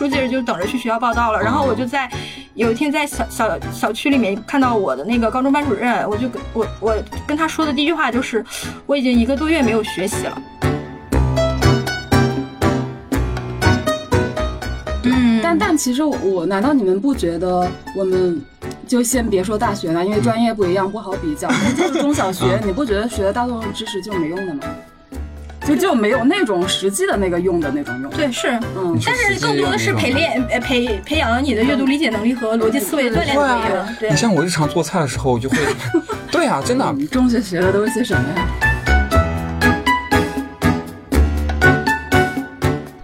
书记就等着去学校报道了。然后我就在有一天在小小小区里面看到我的那个高中班主任，我就跟我我跟他说的第一句话就是，我已经一个多月没有学习了。嗯，但但其实我难道你们不觉得我们就先别说大学了，因为专业不一样不好比较。就是中小学，你不觉得学的大多数知识就没用的吗？就就没有那种实际的那个用的那种用。对，是，嗯，但是更多的是陪练呃培培养了你的阅读理解能力和逻辑思维的锻炼会能力啊。对你，像我日常做菜的时候，我就会，对啊，真的，你中学学的都是些什么呀？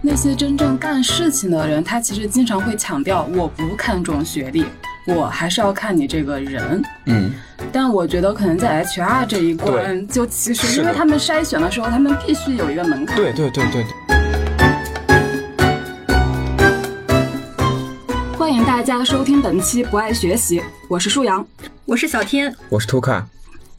那些真正干事情的人，他其实经常会强调，我不看重学历，我还是要看你这个人。嗯，但我觉得可能在 HR 这一关，就其实因为他们筛选的时候，他们必须有一个门槛。对对对对对。欢迎大家收听本期《不爱学习》，我是舒阳。我是小天，我是图卡，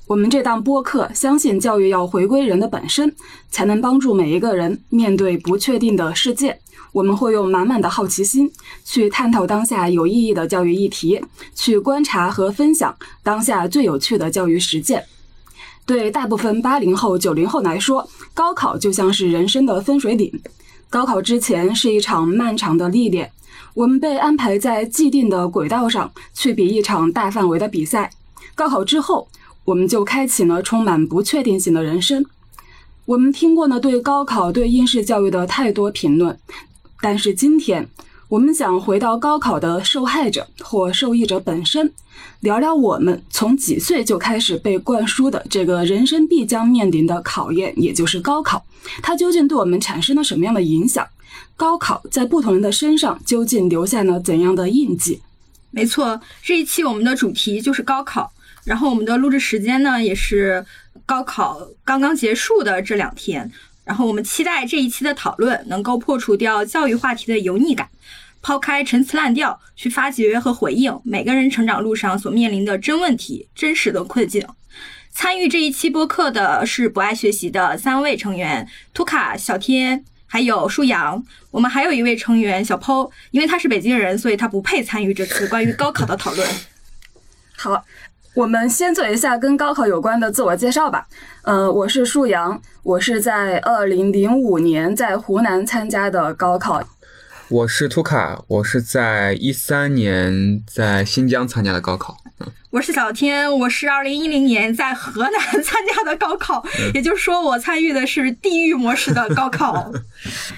我们这档播客相信教育要回归人的本身，才能帮助每一个人面对不确定的世界。我们会用满满的好奇心去探讨当下有意义的教育议题，去观察和分享当下最有趣的教育实践。对大部分八零后、九零后来说，高考就像是人生的分水岭。高考之前是一场漫长的历练，我们被安排在既定的轨道上去比一场大范围的比赛。高考之后，我们就开启了充满不确定性的人生。我们听过呢对高考、对应试教育的太多评论，但是今天我们想回到高考的受害者或受益者本身，聊聊我们从几岁就开始被灌输的这个人生必将面临的考验，也就是高考，它究竟对我们产生了什么样的影响？高考在不同人的身上究竟留下了怎样的印记？没错，这一期我们的主题就是高考，然后我们的录制时间呢也是高考刚刚结束的这两天，然后我们期待这一期的讨论能够破除掉教育话题的油腻感，抛开陈词滥调，去发掘和回应每个人成长路上所面临的真问题、真实的困境。参与这一期播客的是不爱学习的三位成员：图卡、小天。还有舒阳，我们还有一位成员小抛，因为他是北京人，所以他不配参与这次关于高考的讨论。好，我们先做一下跟高考有关的自我介绍吧。呃，我是舒阳，我是在二零零五年在湖南参加的高考。我是图卡，我是在一三年在新疆参加的高考。我是小天，我是二零一零年在河南参加的高考，也就是说，我参与的是地狱模式的高考。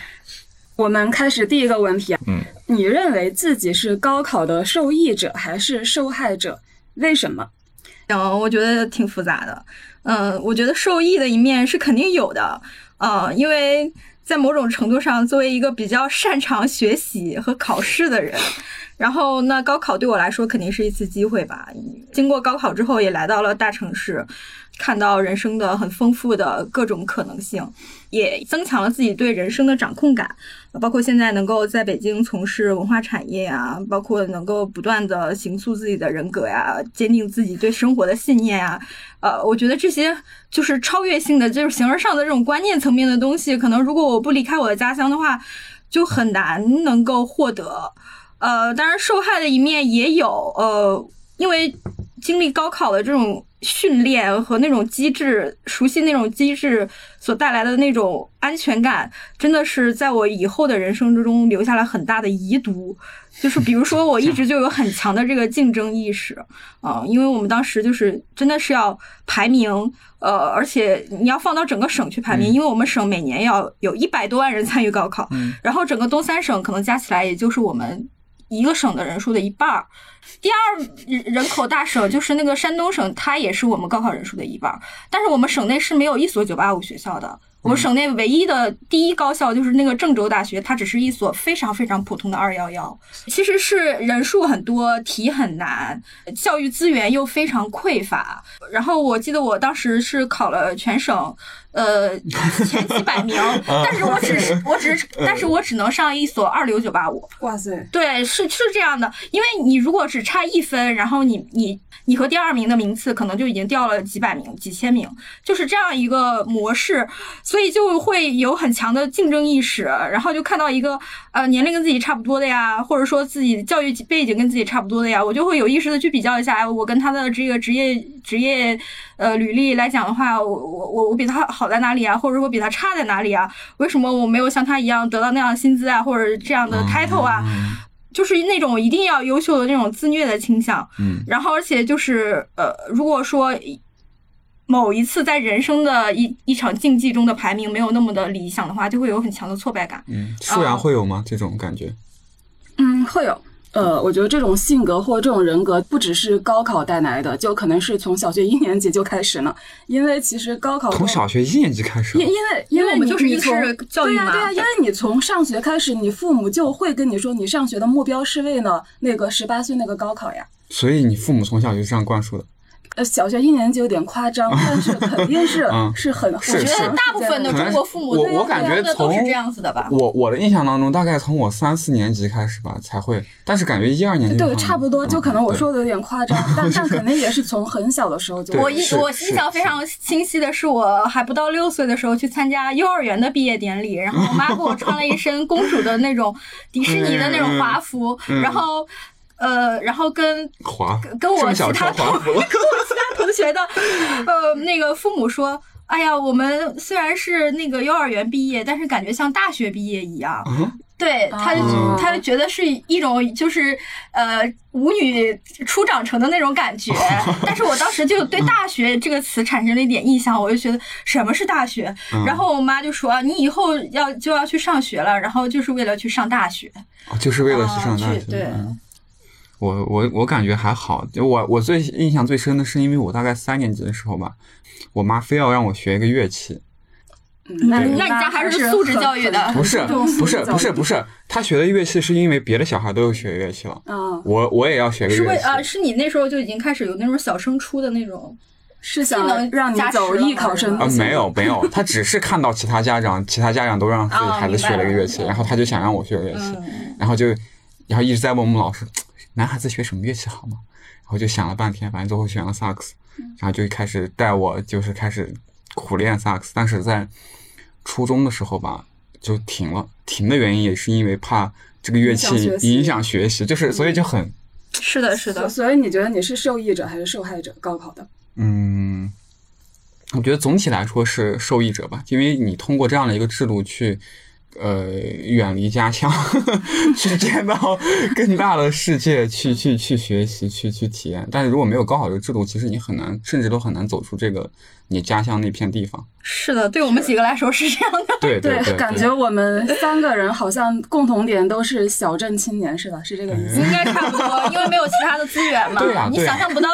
我们开始第一个问题，嗯，你认为自己是高考的受益者还是受害者？为什么？嗯，我觉得挺复杂的。嗯，我觉得受益的一面是肯定有的。嗯，因为在某种程度上，作为一个比较擅长学习和考试的人。然后，那高考对我来说肯定是一次机会吧。经过高考之后，也来到了大城市，看到人生的很丰富的各种可能性，也增强了自己对人生的掌控感。包括现在能够在北京从事文化产业啊，包括能够不断的形塑自己的人格呀，坚定自己对生活的信念呀。呃，我觉得这些就是超越性的，就是形而上的这种观念层面的东西，可能如果我不离开我的家乡的话，就很难能够获得。呃，当然，受害的一面也有。呃，因为经历高考的这种训练和那种机制，熟悉那种机制所带来的那种安全感，真的是在我以后的人生之中留下了很大的遗毒。就是比如说，我一直就有很强的这个竞争意识 啊、呃，因为我们当时就是真的是要排名，呃，而且你要放到整个省去排名，嗯、因为我们省每年要有一百多万人参与高考，嗯、然后整个东三省可能加起来也就是我们。一个省的人数的一半儿，第二人口大省就是那个山东省，它也是我们高考人数的一半儿。但是我们省内是没有一所985学校的，我们省内唯一的第一高校就是那个郑州大学，它只是一所非常非常普通的二幺幺。其实是人数很多，题很难，教育资源又非常匮乏。然后我记得我当时是考了全省。呃，前几百名 但是我只是我只是，但是我只能上一所二流九八五。哇塞！对，是是这样的，因为你如果只差一分，然后你你你和第二名的名次可能就已经掉了几百名、几千名，就是这样一个模式。所以就会有很强的竞争意识，然后就看到一个呃年龄跟自己差不多的呀，或者说自己教育背景跟自己差不多的呀，我就会有意识的去比较一下，哎，我跟他的这个职业职业呃履历来讲的话，我我我我比他好在哪里啊，或者说我比他差在哪里啊？为什么我没有像他一样得到那样的薪资啊，或者这样的 title 啊？就是那种一定要优秀的那种自虐的倾向，嗯然后而且就是呃，如果说某一次在人生的一一场竞技中的排名没有那么的理想的话，就会有很强的挫败感。嗯，素阳会有吗？这种感觉？嗯，会有。呃，我觉得这种性格或这种人格不只是高考带来的，就可能是从小学一年级就开始了。因为其实高考从小学一年级开始因，因为因为我们就是你你从应试教育嘛对呀、对呀、因为你从上学开始，你父母就会跟你说，你上学的目标是为了那个十八岁那个高考呀。所以你父母从小就这样灌输的。呃，小学一年级有点夸张，但是肯定是、嗯是很我觉得大部分的中国父母我对我感觉从都是这样子的吧。我我的印象当中，大概从我三四年级开始吧才会，但是感觉一二年级对，差不多，就可能我嗯说的有点夸张，但但肯定也是从很小的时候就我印我印象非常清晰的是，我还不到六岁的时候去参加幼儿园的毕业典礼，然后我妈给我穿了一身公主的那种迪士尼的那种华服，嗯然后呃，然后跟滑跟我其他同，跟我其他同学的呃那个父母说。哎呀，我们虽然是那个幼儿园毕业，但是感觉像大学毕业一样。嗯对，他他就觉得是一种就是呃舞女初长成的那种感觉，但是我当时就对大学这个词产生了一点印象，我就觉得什么是大学？嗯然后我妈就说你以后要就要去上学了，然后就是为了去上大学。哦就是为了去上大学。啊对嗯我我我感觉还好，就我我最印象最深的是，因为我大概三年级的时候吧，我妈非要让我学一个乐器，嗯那那你家还是素质教育的不是 不是不是不是，他学的乐器是因为别的小孩都有学乐器了，嗯，我我也要学个乐器。是为啊，是你那时候就已经开始有那种小升初的那种，是想让你走艺考生啊，没有没 有，他只是看到其他家长，其他家长都让自己哦孩子学了一个乐器，然后他就想让我学个乐器，嗯，然后就，然后一直在问我们老师，男孩子学什么乐器好吗？然后就想了半天，反正最后选了萨克斯，然后就开始带我就是开始苦练萨克斯，但是在初中的时候吧，就停了，停的原因也是因为怕这个乐器影响学习影响学习，就是所以就很是的，是的，所以你觉得你是受益者还是受害者？高考的？嗯，我觉得总体来说是受益者吧，因为你通过这样的一个制度去，呃，远离家乡，去见到更大的世界，去去去学习，去去体验。但是如果没有高考这个制度，其实你很难，甚至都很难走出这个你家乡那片地方。是的，对我们几个来说是这样的。对对对，感觉我们三个人好像共同点都是小镇青年，是吧？是这个意思。应该差不多，因为没有其他的资源嘛。你对啊对啊想象不到，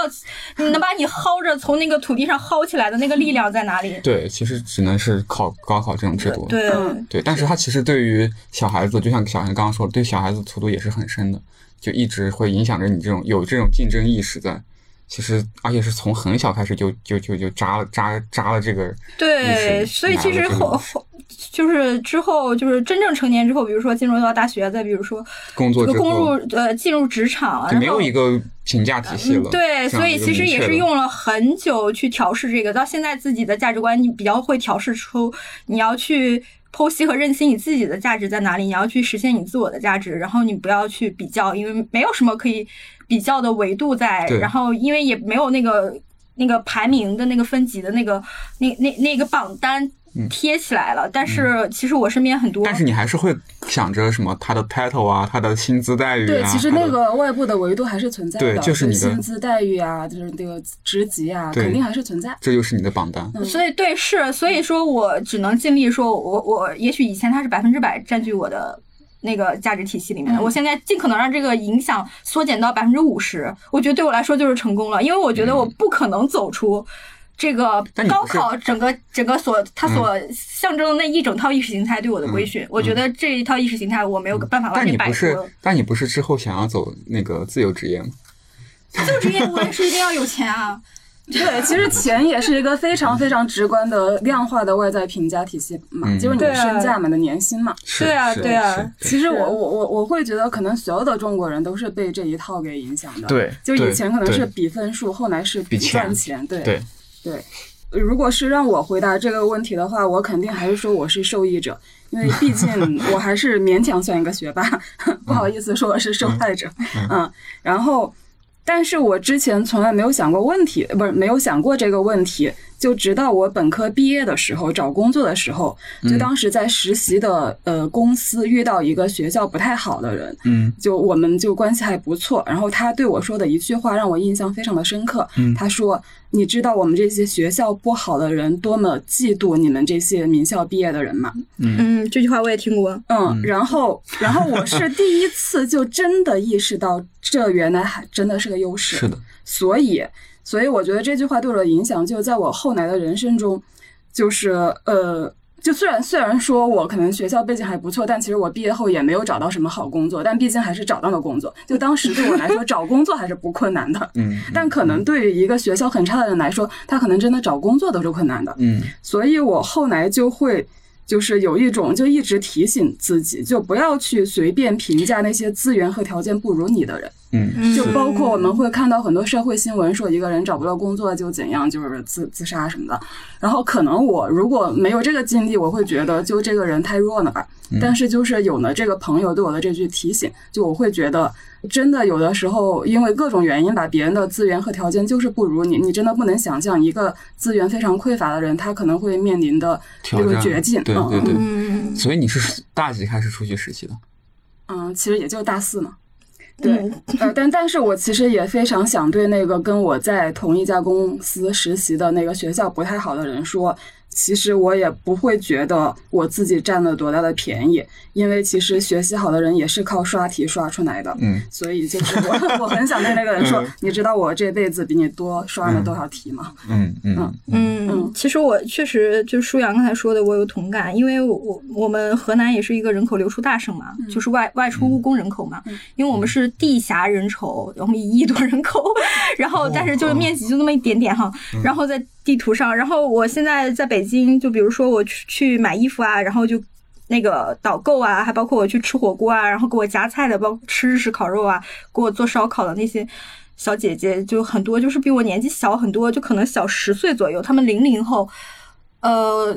你能把你薅着从那个土地上薅起来的那个力量在哪里？对，其实只能是考高考这种制度。对，嗯对，但是它其实对于小孩子，就像小韩刚刚说的，对小孩子荼毒也是很深的，就一直会影响着你这种有这种竞争意识在。其实，而且是从很小开始就就就就扎了扎扎了这个对，所以其实后后就是之后就是真正成年之后，比如说进入到大学，再比如说工作之这个攻后入呃进入职场，就没有一个评价体系了。嗯对，所以其实也是用了很久去调试这个，到现在自己的价值观，你比较会调试出你要去剖析和认清你自己的价值在哪里，你要去实现你自我的价值，然后你不要去比较，因为没有什么可以比较的维度在，然后因为也没有那个那个排名的那个分级的那个那那那个榜单贴起来了，但是其实我身边很多，嗯但是你还是会想着什么他的 title 啊，他的薪资待遇啊。对，其实那个外部的维度还是存在的，对就是你的薪资待遇啊，就是这个职级啊，肯定还是存在。这就是你的榜单。所以对是，所以说我只能尽力说我，我也许以前他是百分之百占据我的那个价值体系里面的，嗯我现在尽可能让这个影响缩减到百分之五十，我觉得对我来说就是成功了，因为我觉得我不可能走出。这个高考整个整个所它所象征的那一整套意识形态对我的规训，我觉得这一套意识形态我没有办法完但全摆你不是脱。，但你不是之后想要走那个自由职业吗？自由职业我也是一定要有钱啊！对，其实钱也是一个非常非常直观的量化的外在评价体系嘛，嗯就是你的身价嘛，你的年薪嘛。是对啊对啊其实我我我我会觉得，可能所有的中国人都是被这一套给影响的。对就以前可能是比分数，后来是比钱赚钱。对对对，如果是让我回答这个问题的话，我肯定还是说我是受益者，因为毕竟 我还是勉强算一个学霸，不好意思说我是受害者。嗯，然后，但是我之前从来没有想过问题，不是没有想过这个问题。就直到我本科毕业的时候找工作的时候，就当时在实习的呃公司遇到一个学校不太好的人，嗯，就我们就关系还不错。然后他对我说的一句话让我印象非常的深刻，嗯他说：“你知道我们这些学校不好的人多么嫉妒你们这些名校毕业的人吗？”嗯，这句话我也听过。嗯，然后然后我是第一次就真的意识到，这原来还真的是个优势。是的，所以，所以我觉得这句话对我的影响，就在我后来的人生中，就是呃，就虽然虽然说我可能学校背景还不错，但其实我毕业后也没有找到什么好工作，但毕竟还是找到了工作。就当时对我来说，找工作还是不困难的。嗯，但可能对于一个学校很差的人来说，他可能真的找工作都是困难的。嗯所以我后来就会。就是有一种，就一直提醒自己，就不要去随便评价那些资源和条件不如你的人。嗯就包括我们会看到很多社会新闻，说一个人找不到工作就怎样，就是自自杀什么的。然后可能我如果没有这个经历，我会觉得就这个人太弱了吧。但是就是有了这个朋友对我的这句提醒，就我会觉得真的有的时候因为各种原因吧，别人的资源和条件就是不如你，你真的不能想象一个资源非常匮乏的人，他可能会面临的这个绝境。嗯对对对。嗯，所以你是大几开始出去实习的？嗯，其实也就大四嘛。对嗯，呃，但但是我其实也非常想对那个跟我在同一家公司实习的那个学校不太好的人说，其实我也不会觉得我自己占了多大的便宜，因为其实学习好的人也是靠刷题刷出来的。嗯。所以就是我 我很想对那个人说嗯，你知道我这辈子比你多刷了多少题吗？嗯嗯嗯嗯，其实我确实就舒阳刚才说的，我有同感，因为我我们河南也是一个人口流出大省嘛，就是外外出务工人口嘛，因为我们是地狭人稠，我们一亿多人口，然后但是就是面积就那么一点点哈，然后在地图上，然后我现在在北京，就比如说我去去买衣服啊，然后就。那个导购啊，还包括我去吃火锅啊，然后给我夹菜的，包括吃日式烤肉啊，给我做烧烤的那些小姐姐，就很多，就是比我年纪小很多，就可能小十岁左右。他们零零后，呃，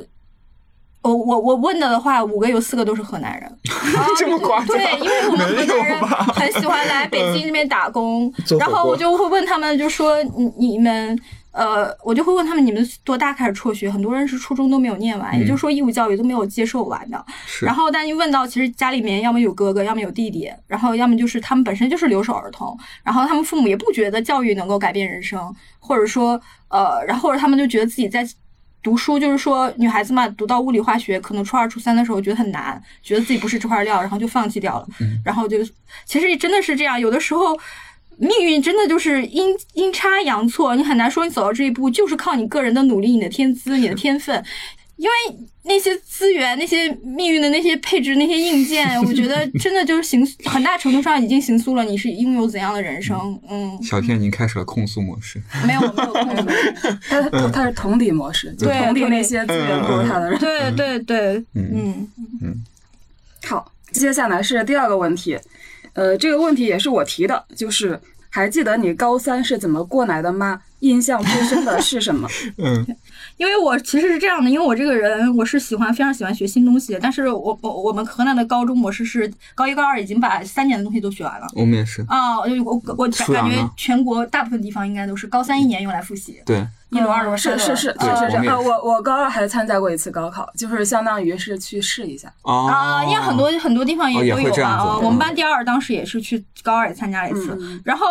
我我我问的的话，五个有四个都是河南人。这么夸张？对，因为我们河南人很喜欢来北京这边打工然后我就会问他们，就说你你们。呃，我就会问他们，你们多大开始辍学？很多人是初中都没有念完，也就是说义务教育都没有接受完的。然后，但一问到，其实家里面要么有哥哥，要么有弟弟，然后要么就是他们本身就是留守儿童，然后他们父母也不觉得教育能够改变人生，或者说，呃，然后或者他们就觉得自己在读书，就是说女孩子嘛，读到物理化学，可能初二、初三的时候觉得很难，觉得自己不是这块料，然后就放弃掉了。然后就其实真的是这样，有的时候。命运真的就是阴阴差阳错，你很难说你走到这一步就是靠你个人的努力、你的天资、你的天分，因为那些资源、那些命运的那些配置、那些硬件，我觉得真的就是形很大程度上已经形塑了你是拥有怎样的人生。嗯，小天已经开始了控诉模式。没有没有控诉。他他他是同理模式，就对同理那些资源不如他的人。对对对，嗯嗯好，接下来是第二个问题，呃，这个问题也是我提的，就是还记得你高三是怎么过来的吗？印象最深的是什么？嗯因为我其实是这样的，因为我这个人我是喜欢非常喜欢学新东西，但是我我我们河南的高中模式是高一高二已经把三年的东西都学完了。我们也是。啊、我我我感觉全国大部分地方应该都是高三一年用来复习，对，一轮、二轮、是是是是对是是，我我我高二还参加过一次高考，就是相当于是去试一下。哦啊，因为很多很多地方哦也都有嘛。会这样啊，我们班第二当时也是去高二也参加了一次，然后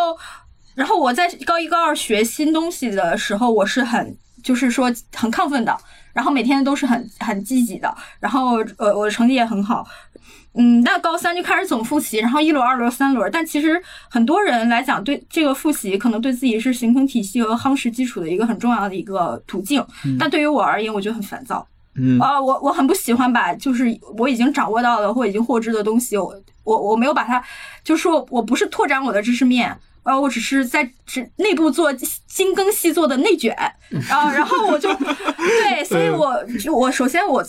然后我在高一高二学新东西的时候，我是很就是说很亢奋的，然后每天都是很很积极的，然后呃我的成绩也很好。嗯，那高三就开始总复习，然后一轮、二轮、三轮。但其实很多人来讲，对这个复习可能对自己是形成体系和夯实基础的一个很重要的一个途径。但对于我而言，我觉得很烦躁。嗯啊，我我很不喜欢把就是我已经掌握到的或已经获知的东西，我我我没有把它，就是说我不是拓展我的知识面，呃，我只是在只内部做精耕细作的内卷，然后，然后我就 对，所以我就我首先我。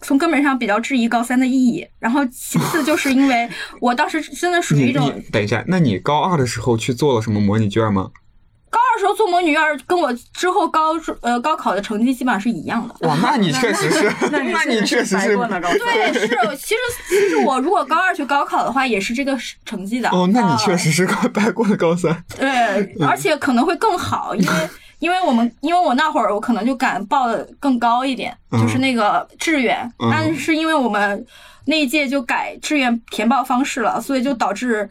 从根本上比较质疑高三的意义，然后其次就是因为我当时真的属于一种等一下，那你高二的时候去做了什么模拟卷吗？高二二时候做模拟院跟我之后高呃高考的成绩基本上是一样的。哇，那你确实是，那那你确实是。对，是，其实其实我如果高二去高考的话，也是这个成绩的。哦，那你确实是高待过了高三。对，而且可能会更好，因为。因为我们，因为我那会儿我可能就敢报的更高一点，就是那个志愿，但是因为我们那一届就改志愿填报方式了，所以就导致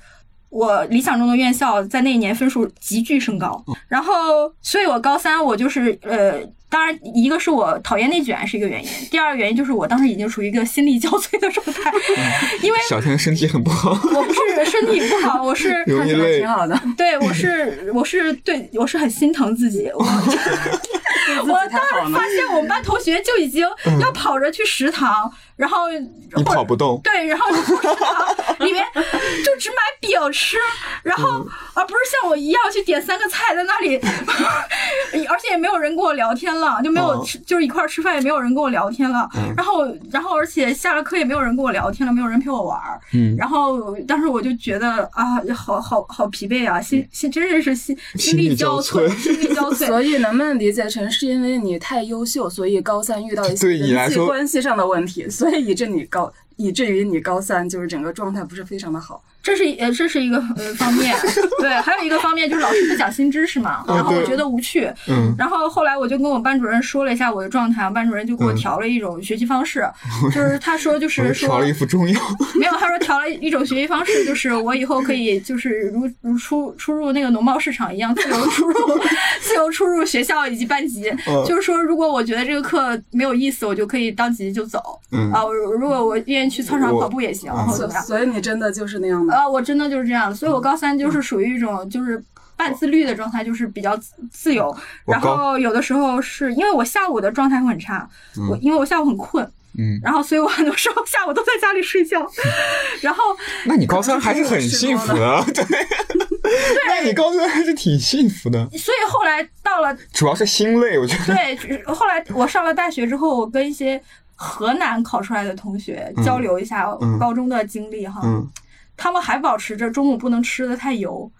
我理想中的院校在那一年分数急剧升高，然后，所以我高三我就是呃。当然，一个是我讨厌内卷是一个原因，第二个原因就是我当时已经处于一个心力交瘁的状态，因为小天身体很不好。我不是身体不好，我是看起来挺好的。对，我是我是对我是很心疼自己。我 我当时发现我们班同学就已经要跑着去食堂，然后你跑不动。对，然后食堂里面就只买饼吃，然后而不是像我一样去点三个菜在那里，而且也没有人跟我聊天了。就没有吃，就是一块吃饭也没有人跟我聊天了。然后，然后而且下了课也没有人跟我聊天了，没有人陪我玩儿。嗯，然后当时我就觉得啊，好好好疲惫啊，心心真的是心心力交瘁，心力交瘁。所以能不能理解成是因为你太优秀，所以高三遇到一些人际关系上的问题，所以以致你高，以至于你高三就是整个状态不是非常的好。这是呃，这是一个呃 方面，对，还有一个方面就是老师不讲新知识嘛，然后我觉得无趣，嗯，然后后来我就跟我班主任说了一下我的状态，班主任就给我调了一种学习方式，就是他说 就是说调了一副中药，没有，他说调了一种学习方式，就是我以后可以就是如如出出入那个农贸市场一样自由出入，自由出入学校以及班级，就是说如果我觉得这个课没有意思，我就可以当即就走，啊，如果我愿意去操场跑步也行，然后怎么样？所以你真的就是那样的。啊，我真的就是这样，所以我高三就是属于一种就是半自律的状态，就是比较自由。然后有的时候是因为我下午的状态会很差，我因为我下午很困，嗯，然后所以我很多时候下午都在家里睡觉。然后，那你高三还是很幸福的，对，那你高三还是挺幸福的。所以后来到了，主要是心累，我觉得。对，后来我上了大学之后，我跟一些河南考出来的同学交流一下高中的经历哈。他们还保持着中午不能吃的太油。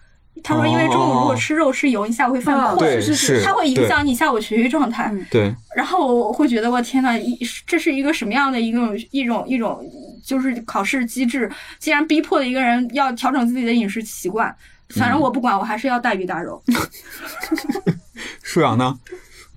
他说，因为中午如果吃肉吃油，你下午会犯困，是是，它会影响你下午学习状态。对。然后我会觉得，我天呐，一这是一个什么样的一种一种一种，就是考试机制，竟然逼迫一个人要调整自己的饮食习惯。反正我不管，我还是要大鱼大肉。舒阳呢？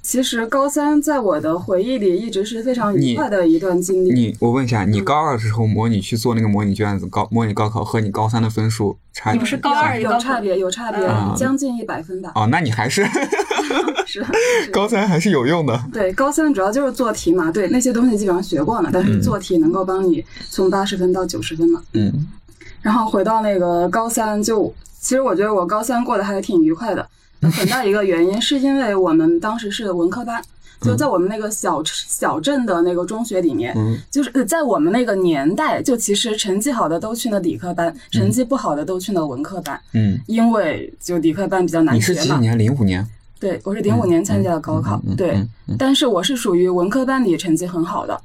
其实高三在我的回忆里一直是非常愉快的一段经历。你我问一下，你高二的时候模拟去做那个模拟卷子高模拟高考和你高三的分数差？你不是高二有差别有差别，将近一百分吧？哦，那你还是 是高三还是有用的。对，高三主要就是做题嘛，对那些东西基本上学过了，但是做题能够帮你从八十分到九十分嘛。嗯。然后回到那个高三，就其实我觉得我高三过得还挺愉快的。很大一个原因是因为我们当时是文科班，就在我们那个小小镇的那个中学里面，就是在我们那个年代，就其实成绩好的都去了理科班，成绩不好的都去了文科班。嗯，因为就理科班比较难学嘛。你是几年？零五年。对，我是零五年参加的高考。对，但是我是属于文科班里成绩很好的。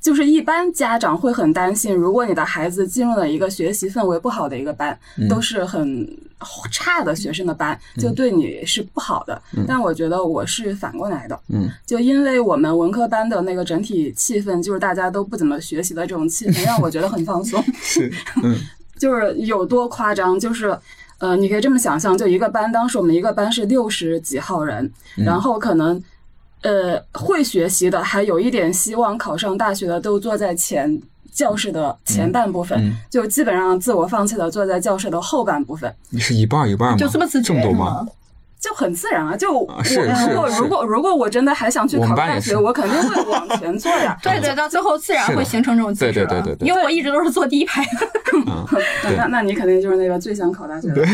就是一般家长会很担心，如果你的孩子进入了一个学习氛围不好的一个班，都是很差的学生的班，就对你是不好的。但我觉得我是反过来的，嗯，就因为我们文科班的那个整体气氛，就是大家都不怎么学习的这种气氛，让我觉得很放松。是，嗯，就是有多夸张，就是呃，你可以这么想象，就一个班，当时我们一个班是六十几号人，然后可能。呃，会学习的，还有一点希望考上大学的，都坐在前教室的前半部分，就基本上自我放弃的坐在教室的后半部分。你是一半一半吗？就这么自这么多吗？就很自然啊！就我如果如果如果我真的还想去考大学，我肯定会往 前坐呀。对对，到最后自然会形成这种对对对对对。因为我一直都是坐第一排。那那你肯定就是那个最想考大学的。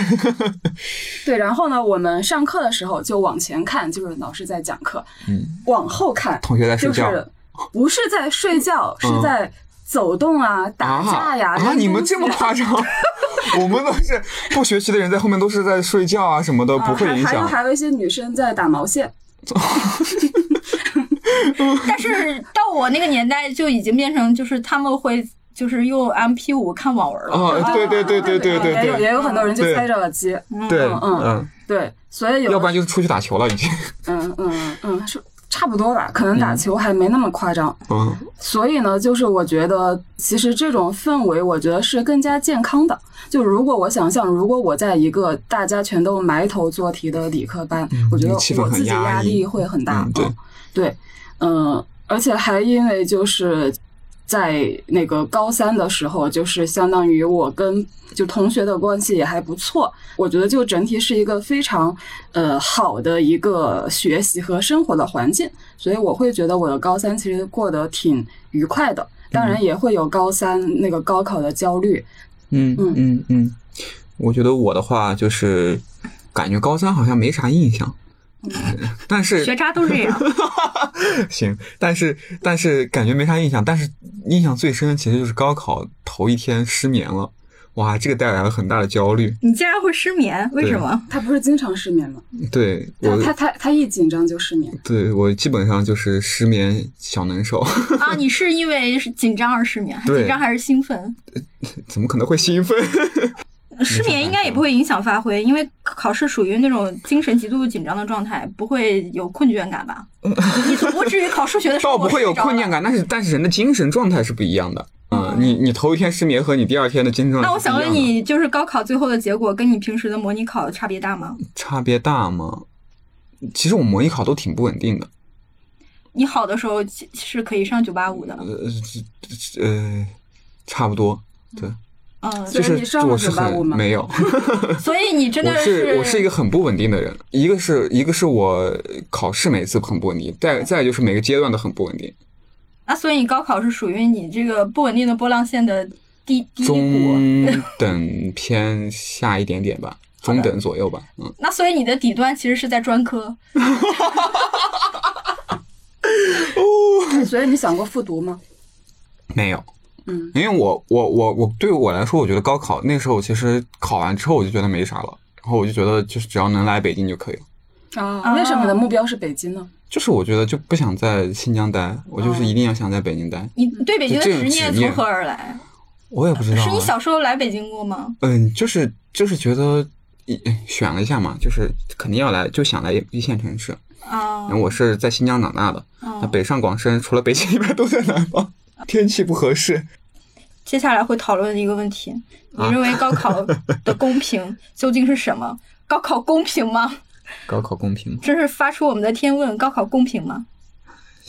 对，然后呢，我们上课的时候就往前看，就是老师在讲课。嗯。往后看，同学在睡觉。不是在睡觉，是在走动啊，打架呀。啊！你们这么夸张？我们都是不学习的人，在后面都是在睡觉啊什么的，不会影响。还有还有一些女生在打毛线。但是到我那个年代就已经变成，就是他们会就是用 MP 五看网文了。哦，对对对对对对也有也有很多人就对塞着耳机，对，嗯嗯嗯，对，所以有要不然就是出去打球了已经。嗯嗯嗯是差不多吧，可能打球还没那么夸张。嗯所以呢，就是我觉得，其实这种氛围，我觉得是更加健康的。就如果我想象，如果我在一个大家全都埋头做题的理科班，我觉得我自己压力会很大。嗯对嗯对，嗯，而且还因为就是在那个高三的时候，就是相当于我跟就同学的关系也还不错，我觉得就整体是一个非常呃好的一个学习和生活的环境，所以我会觉得我的高三其实过得挺愉快的。当然也会有高三那个高考的焦虑，嗯嗯嗯嗯，我觉得我的话就是感觉高三好像没啥印象，但是学渣都这样。行，但是但是感觉没啥印象，但是印象最深其实就是高考头一天失眠了，哇，这个带来了很大的焦虑。你竟然会失眠？为什么？他不是经常失眠吗？对我，他他他他一紧张就失眠。对我基本上就是失眠小能手，啊，你是因为是紧张而失眠？对紧张还是兴奋？怎么可能会兴奋？失眠应该也不会影响发挥，因为考试属于那种精神极度紧张的状态，不会有困倦感吧？你总不至于考数学的时候 倒不会有困倦感，但是但是人的精神状态是不一样的。嗯，你你头一天失眠和你第二天的精神状态那我想问你，就是高考最后的结果跟你平时的模拟考差别大吗？差别大吗？其实我模拟考都挺不稳定的，你好的时候其是可以上九八五的，呃呃，差不多，对，嗯，就是所以你上了我是985吗很没有，所以你真的是我是一个很不稳定的人，一个是一个是我考试每次很不稳定，再再就是每个阶段都很不稳定，那所以你高考是属于你这个不稳定的波浪线的低低谷。中等偏下一点点吧，中等左右吧，嗯，那所以你的底端其实是在专科，哦 所以你想过复读吗？没有。嗯，因为我我我我对于我来说，我觉得高考那时候其实考完之后我就觉得没啥了，然后我就觉得就是只要能来北京就可以了。啊，为什么你的目标是北京呢？就是我觉得就不想在新疆待，我就是一定要想在北京待。你对北京的执念从何而来？我也不知道、啊，是你小时候来北京过吗？嗯，就是就是觉得一选了一下嘛，就是肯定要来，就想来一线城市。啊然后我是在新疆长大的，那北上广深除了北京以外都在南方，天气不合适。接下来会讨论一个问题：你啊认为高考的公平 究竟是什么？高考公平吗？高考公平吗？这是发出我们的天问：高考公平吗？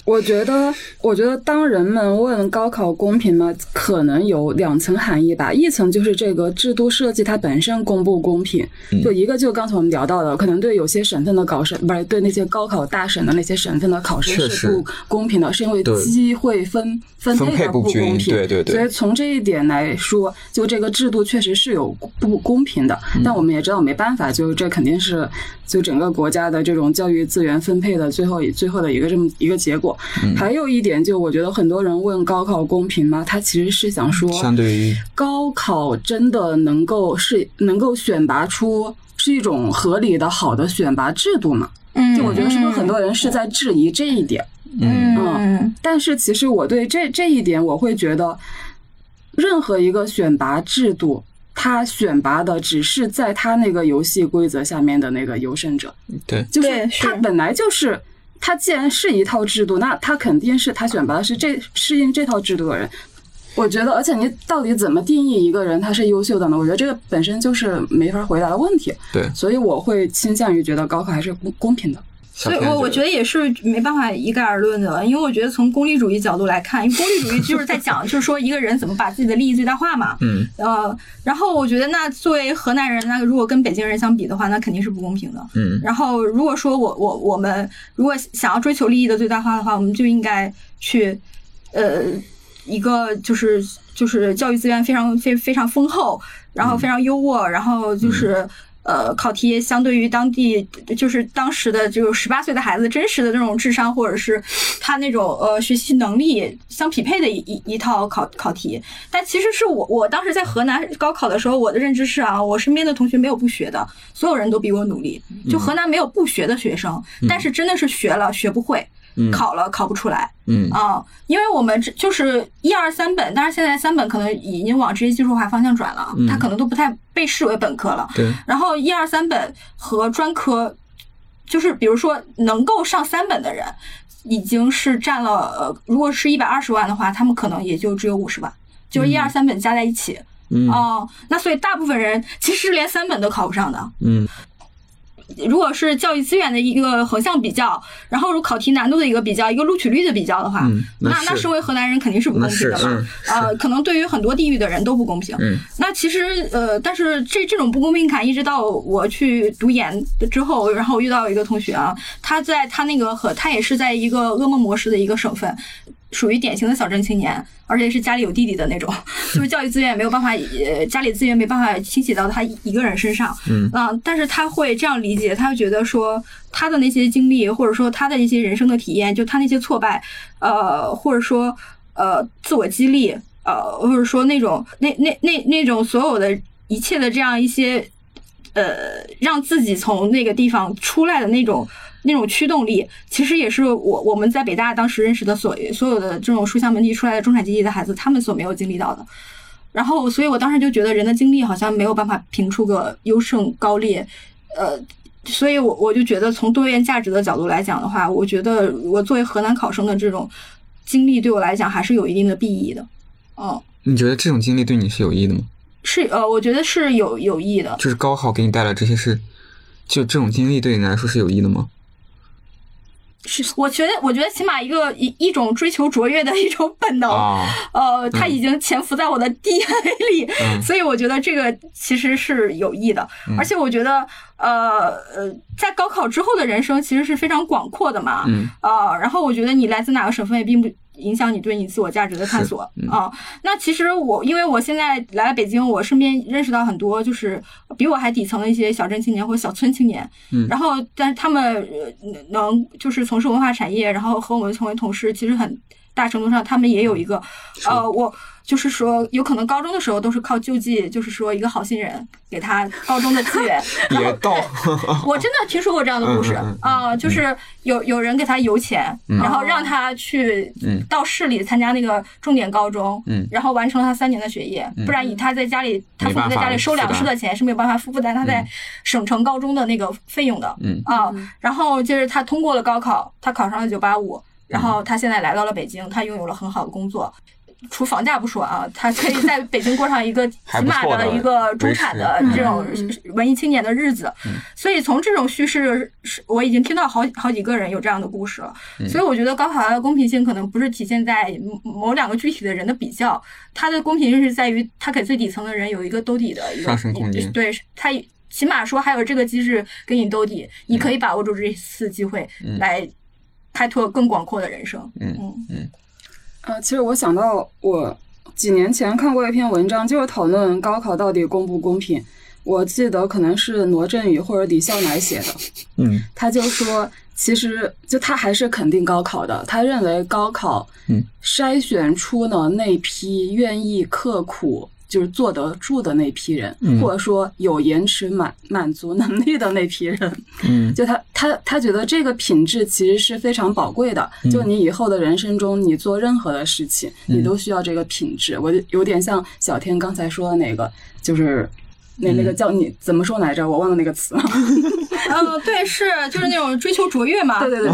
我觉得，我觉得当人们问高考公平吗，可能有两层含义吧。一层就是这个制度设计它本身公不公平，嗯就一个就刚才我们聊到的，可能对有些省份的考生，不是对那些高考大省的那些省份的考生是不公平的，是因为机会分分分配的不公平。对对对所以从这一点来说，就这个制度确实是有不公平的。嗯但我们也知道没办法，就这肯定是就整个国家的这种教育资源分配的最后最后的一个这么一个结果。嗯还有一点，就我觉得很多人问高考公平吗？他其实是想说，相对于高考真的能够是能够选拔出是一种合理的好的选拔制度吗？嗯就我觉得是不是很多人是在质疑这一点？嗯嗯但是其实我对这这一点，我会觉得，任何一个选拔制度，他选拔的只是在他那个游戏规则下面的那个优胜者，对就是他本来就是。它既然是一套制度，那他肯定是他选拔的是这适应这套制度的人。我觉得，而且你到底怎么定义一个人他是优秀的呢？我觉得这个本身就是没法回答的问题。对，所以我会倾向于觉得高考还是公公平的。所以我我觉得得也是没办法一概而论的，因为我觉得从功利主义角度来看，因为功利主义就是在讲，就是说一个人怎么把自己的利益最大化嘛。嗯呃，然后我觉得那作为河南人，那如果跟北京人相比的话，那肯定是不公平的。嗯然后如果说我我我们如果想要追求利益的最大化的话，我们就应该去，呃，一个就是就是教育资源非常非非常丰厚，然后非常优渥，然后就是。呃，考题相对于当地就是当时的这个十八岁的孩子真实的那种智商，或者是他那种呃学习能力相匹配的一一一套考考题。但其实是我我当时在河南高考的时候，我的认知是啊，我身边的同学没有不学的，所有人都比我努力。就河南没有不学的学生，但是真的是学了学不会。嗯。考了考不出来。嗯。啊、因为我们这就是一二三本，但是现在三本可能已经往职业技术化方向转了，嗯。它可能都不太被视为本科了。对，然后一二三本和专科，就是比如说能够上三本的人，已经是占了呃，如果是一百二十万的话，他们可能也就只有五十万，就是一二三本加在一起。嗯。哦，那所以大部分人其实连三本都考不上的。嗯如果是教育资源的一个横向比较，然后如考题难度的一个比较，一个录取率的比较的话，嗯那那身为河南人肯定是不公平的那是了嗯。呃，可能对于很多地域的人都不公平。嗯那其实呃，但是这这种不公平感，一直到我去读研之后，然后我遇到一个同学啊，他在他那个和他也是在一个噩梦模式的一个省份。属于典型的小镇青年，而且是家里有弟弟的那种，就是教育资源也没有办法，呃，家里资源没办法倾斜到他一个人身上，嗯啊、但是他会这样理解，他会觉得说他的那些经历，或者说他的一些人生的体验，就他那些挫败，呃，或者说呃自我激励，呃，或者说那种那那那那种所有的一切的这样一些，呃，让自己从那个地方出来的那种。那种驱动力，其实也是我我们在北大当时认识的所所有的这种书香门第出来的中产阶级的孩子，他们所没有经历到的。然后，所以我当时就觉得人的经历好像没有办法评出个优胜高劣，呃，所以我我就觉得从多元价值的角度来讲的话，我觉得我作为河南考生的这种经历对我来讲还是有一定的裨益的，嗯，你觉得这种经历对你是有益的吗？是呃，我觉得是有有益的，就是高考给你带来这些是，就这种经历对你来说是有益的吗？是。我觉得我觉得起码一个一一种追求卓越的一种本能，啊，呃，它已经潜伏在我的 DNA 里，嗯。所以我觉得这个其实是有益的。而且我觉得，呃呃，在高考之后的人生其实是非常广阔的嘛，嗯。呃，然后我觉得你来自哪个省份也并不影响你对你自我价值的探索啊、那其实我因为我现在来了北京，我身边认识到很多就是比我还底层的一些小镇青年或者小村青年，嗯。然后但是他们呃能就是从事文化产业，然后和我们成为同事，其实很大程度上他们也有一个呃，我就是说有可能高中的时候都是靠救济，就是说一个好心人给他高中的资源，然后别到，我真的听说过这样的故事啊、就是有有人给他邮钱，嗯然后让他去嗯。到市里参加那个重点高中，嗯。然后完成了他三年的学业，嗯。不然以他在家里，他父母在家里收粮食的钱是没有办法负担他在嗯。省城高中的那个费用的嗯。啊。然后就是他通过了高考，他考上了九八五，然后他现在来到了北京，他拥有了很好的工作。除房价不说啊，他可以在北京过上一个 起码的的一个中产的这种嗯文艺青年的日子。嗯所以从这种叙事，是我已经听到好好几个人有这样的故事了。嗯所以我觉得高考它的公平性可能不是体现在某某两个具体的人的比较，它的公平性是在于它给最底层的人有一个兜底的一个上升空间对，它起码说还有这个机制给你兜底，你可以把握住这次机会嗯来开拓更广阔的人生。嗯嗯嗯呃，其实我想到我几年前看过一篇文章，就是讨论高考到底公不公平。我记得可能是罗振宇或者李笑来写的，嗯 他就说，其实就他还是肯定高考的，他认为高考嗯筛选出了那批愿意刻苦。就是坐得住的那批人，嗯或者说有延迟满满足能力的那批人，嗯 就他他他觉得这个品质其实是非常宝贵的。嗯就你以后的人生中，你做任何的事情，嗯你都需要这个品质。我就有点像小天刚才说的那个，就是那那个嗯叫你怎么说来着？我忘了那个词了。嗯，对，是就是那种追求卓越嘛。对对对，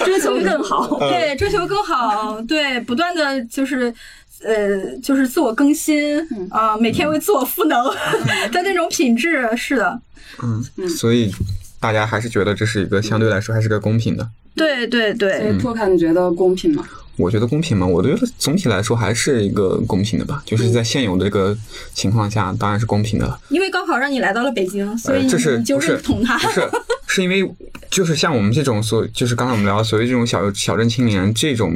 追求更好。对，追求更好，对，不断的就是。呃，就是自我更新嗯啊、每天为自我赋能 的那种品质，是的，嗯，所以大家还是觉得这是一个相对来说还是个公平的。对对对，所以托卡，你觉得公平吗？我觉得公平吗？我觉得总体来说还是一个公平的吧，就是在现有的这个情况下，当然是公平的。因为高考让你来到了北京，所以呃，这是你就是认同它。不是，是因为就是像我们这种所，就是刚才我们聊的所谓这种小小镇青年这种。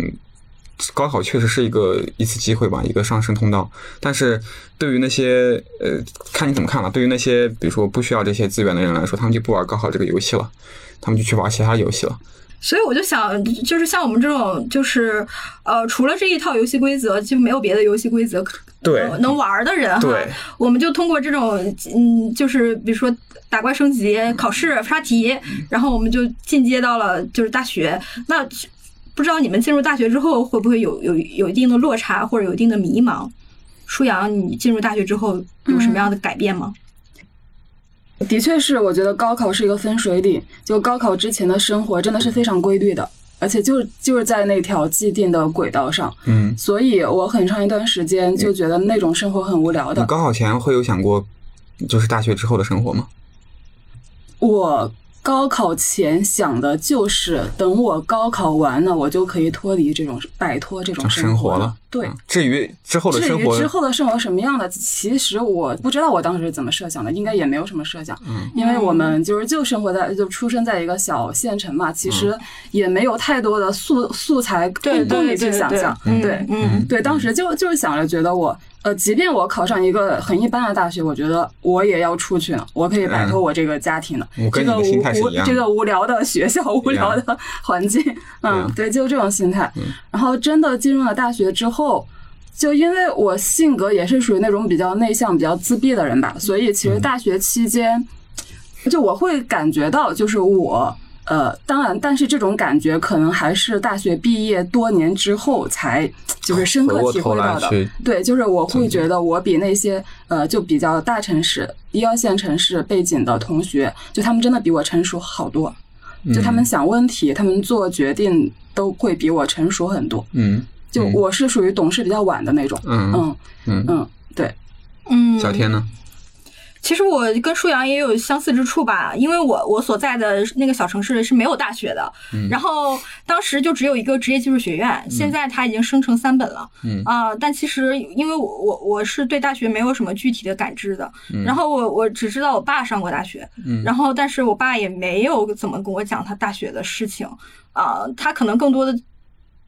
高考确实是一个一次机会吧，一个上升通道。但是对于那些呃，看你怎么看了。对于那些比如说不需要这些资源的人来说，他们就不玩高考这个游戏了，他们就去玩其他游戏了。所以我就想，就是像我们这种，就是呃，除了这一套游戏规则，就没有别的游戏规则可对呃能玩的人哈，对我们就通过这种嗯，就是比如说打怪升级、考试、刷题，然后我们就进阶到了就是大学。那不知道你们进入大学之后会不会有有有一定的落差或者有一定的迷茫？舒阳，你进入大学之后有什么样的改变吗？的确是，我觉得高考是一个分水岭。就高考之前的生活真的是非常规律的，而且就是就是在那条既定的轨道上。嗯，所以我很长一段时间就觉得那种生活很无聊的。你高考前会有想过，就是大学之后的生活吗？我高考前想的就是，等我高考完了，我就可以脱离这种摆脱这种生活了。至于之后的生活至于之后的生活什么样的，其实我不知道我当时是怎么设想的，应该也没有什么设想，嗯。因为我们就是就生活在就出生在一个小县城嘛，其实也没有太多的素素材对供供你去想象，嗯对，嗯对，当时就就是想着觉得我。呃，即便我考上一个很一般的大学，我觉得我也要出去了，我可以摆脱我这个家庭的，嗯这个无这个无聊的学校、无聊的环境，嗯嗯，对，就这种心态。然后真的进入了大学之后，就因为我性格也是属于那种比较内向、比较自闭的人吧，所以其实大学期间，就我会感觉到，就是我。呃，当然，但是这种感觉可能还是大学毕业多年之后才就是深刻体会到的。对，就是我会觉得我比那些呃就比较大城市、一二线城市背景的同学，就他们真的比我成熟好多。就他们想问题，他们做决定都会比我成熟很多。嗯，嗯就我是属于懂事比较晚的那种。嗯嗯嗯嗯，对，嗯，小天呢？其实我跟舒阳也有相似之处吧，因为我我所在的那个小城市是没有大学的，嗯然后当时就只有一个职业技术学院，现在它已经升成三本了，嗯啊、但其实因为我我我是对大学没有什么具体的感知的，然后我我只知道我爸上过大学，嗯然后但是我爸也没有怎么跟我讲他大学的事情，啊、他可能更多的。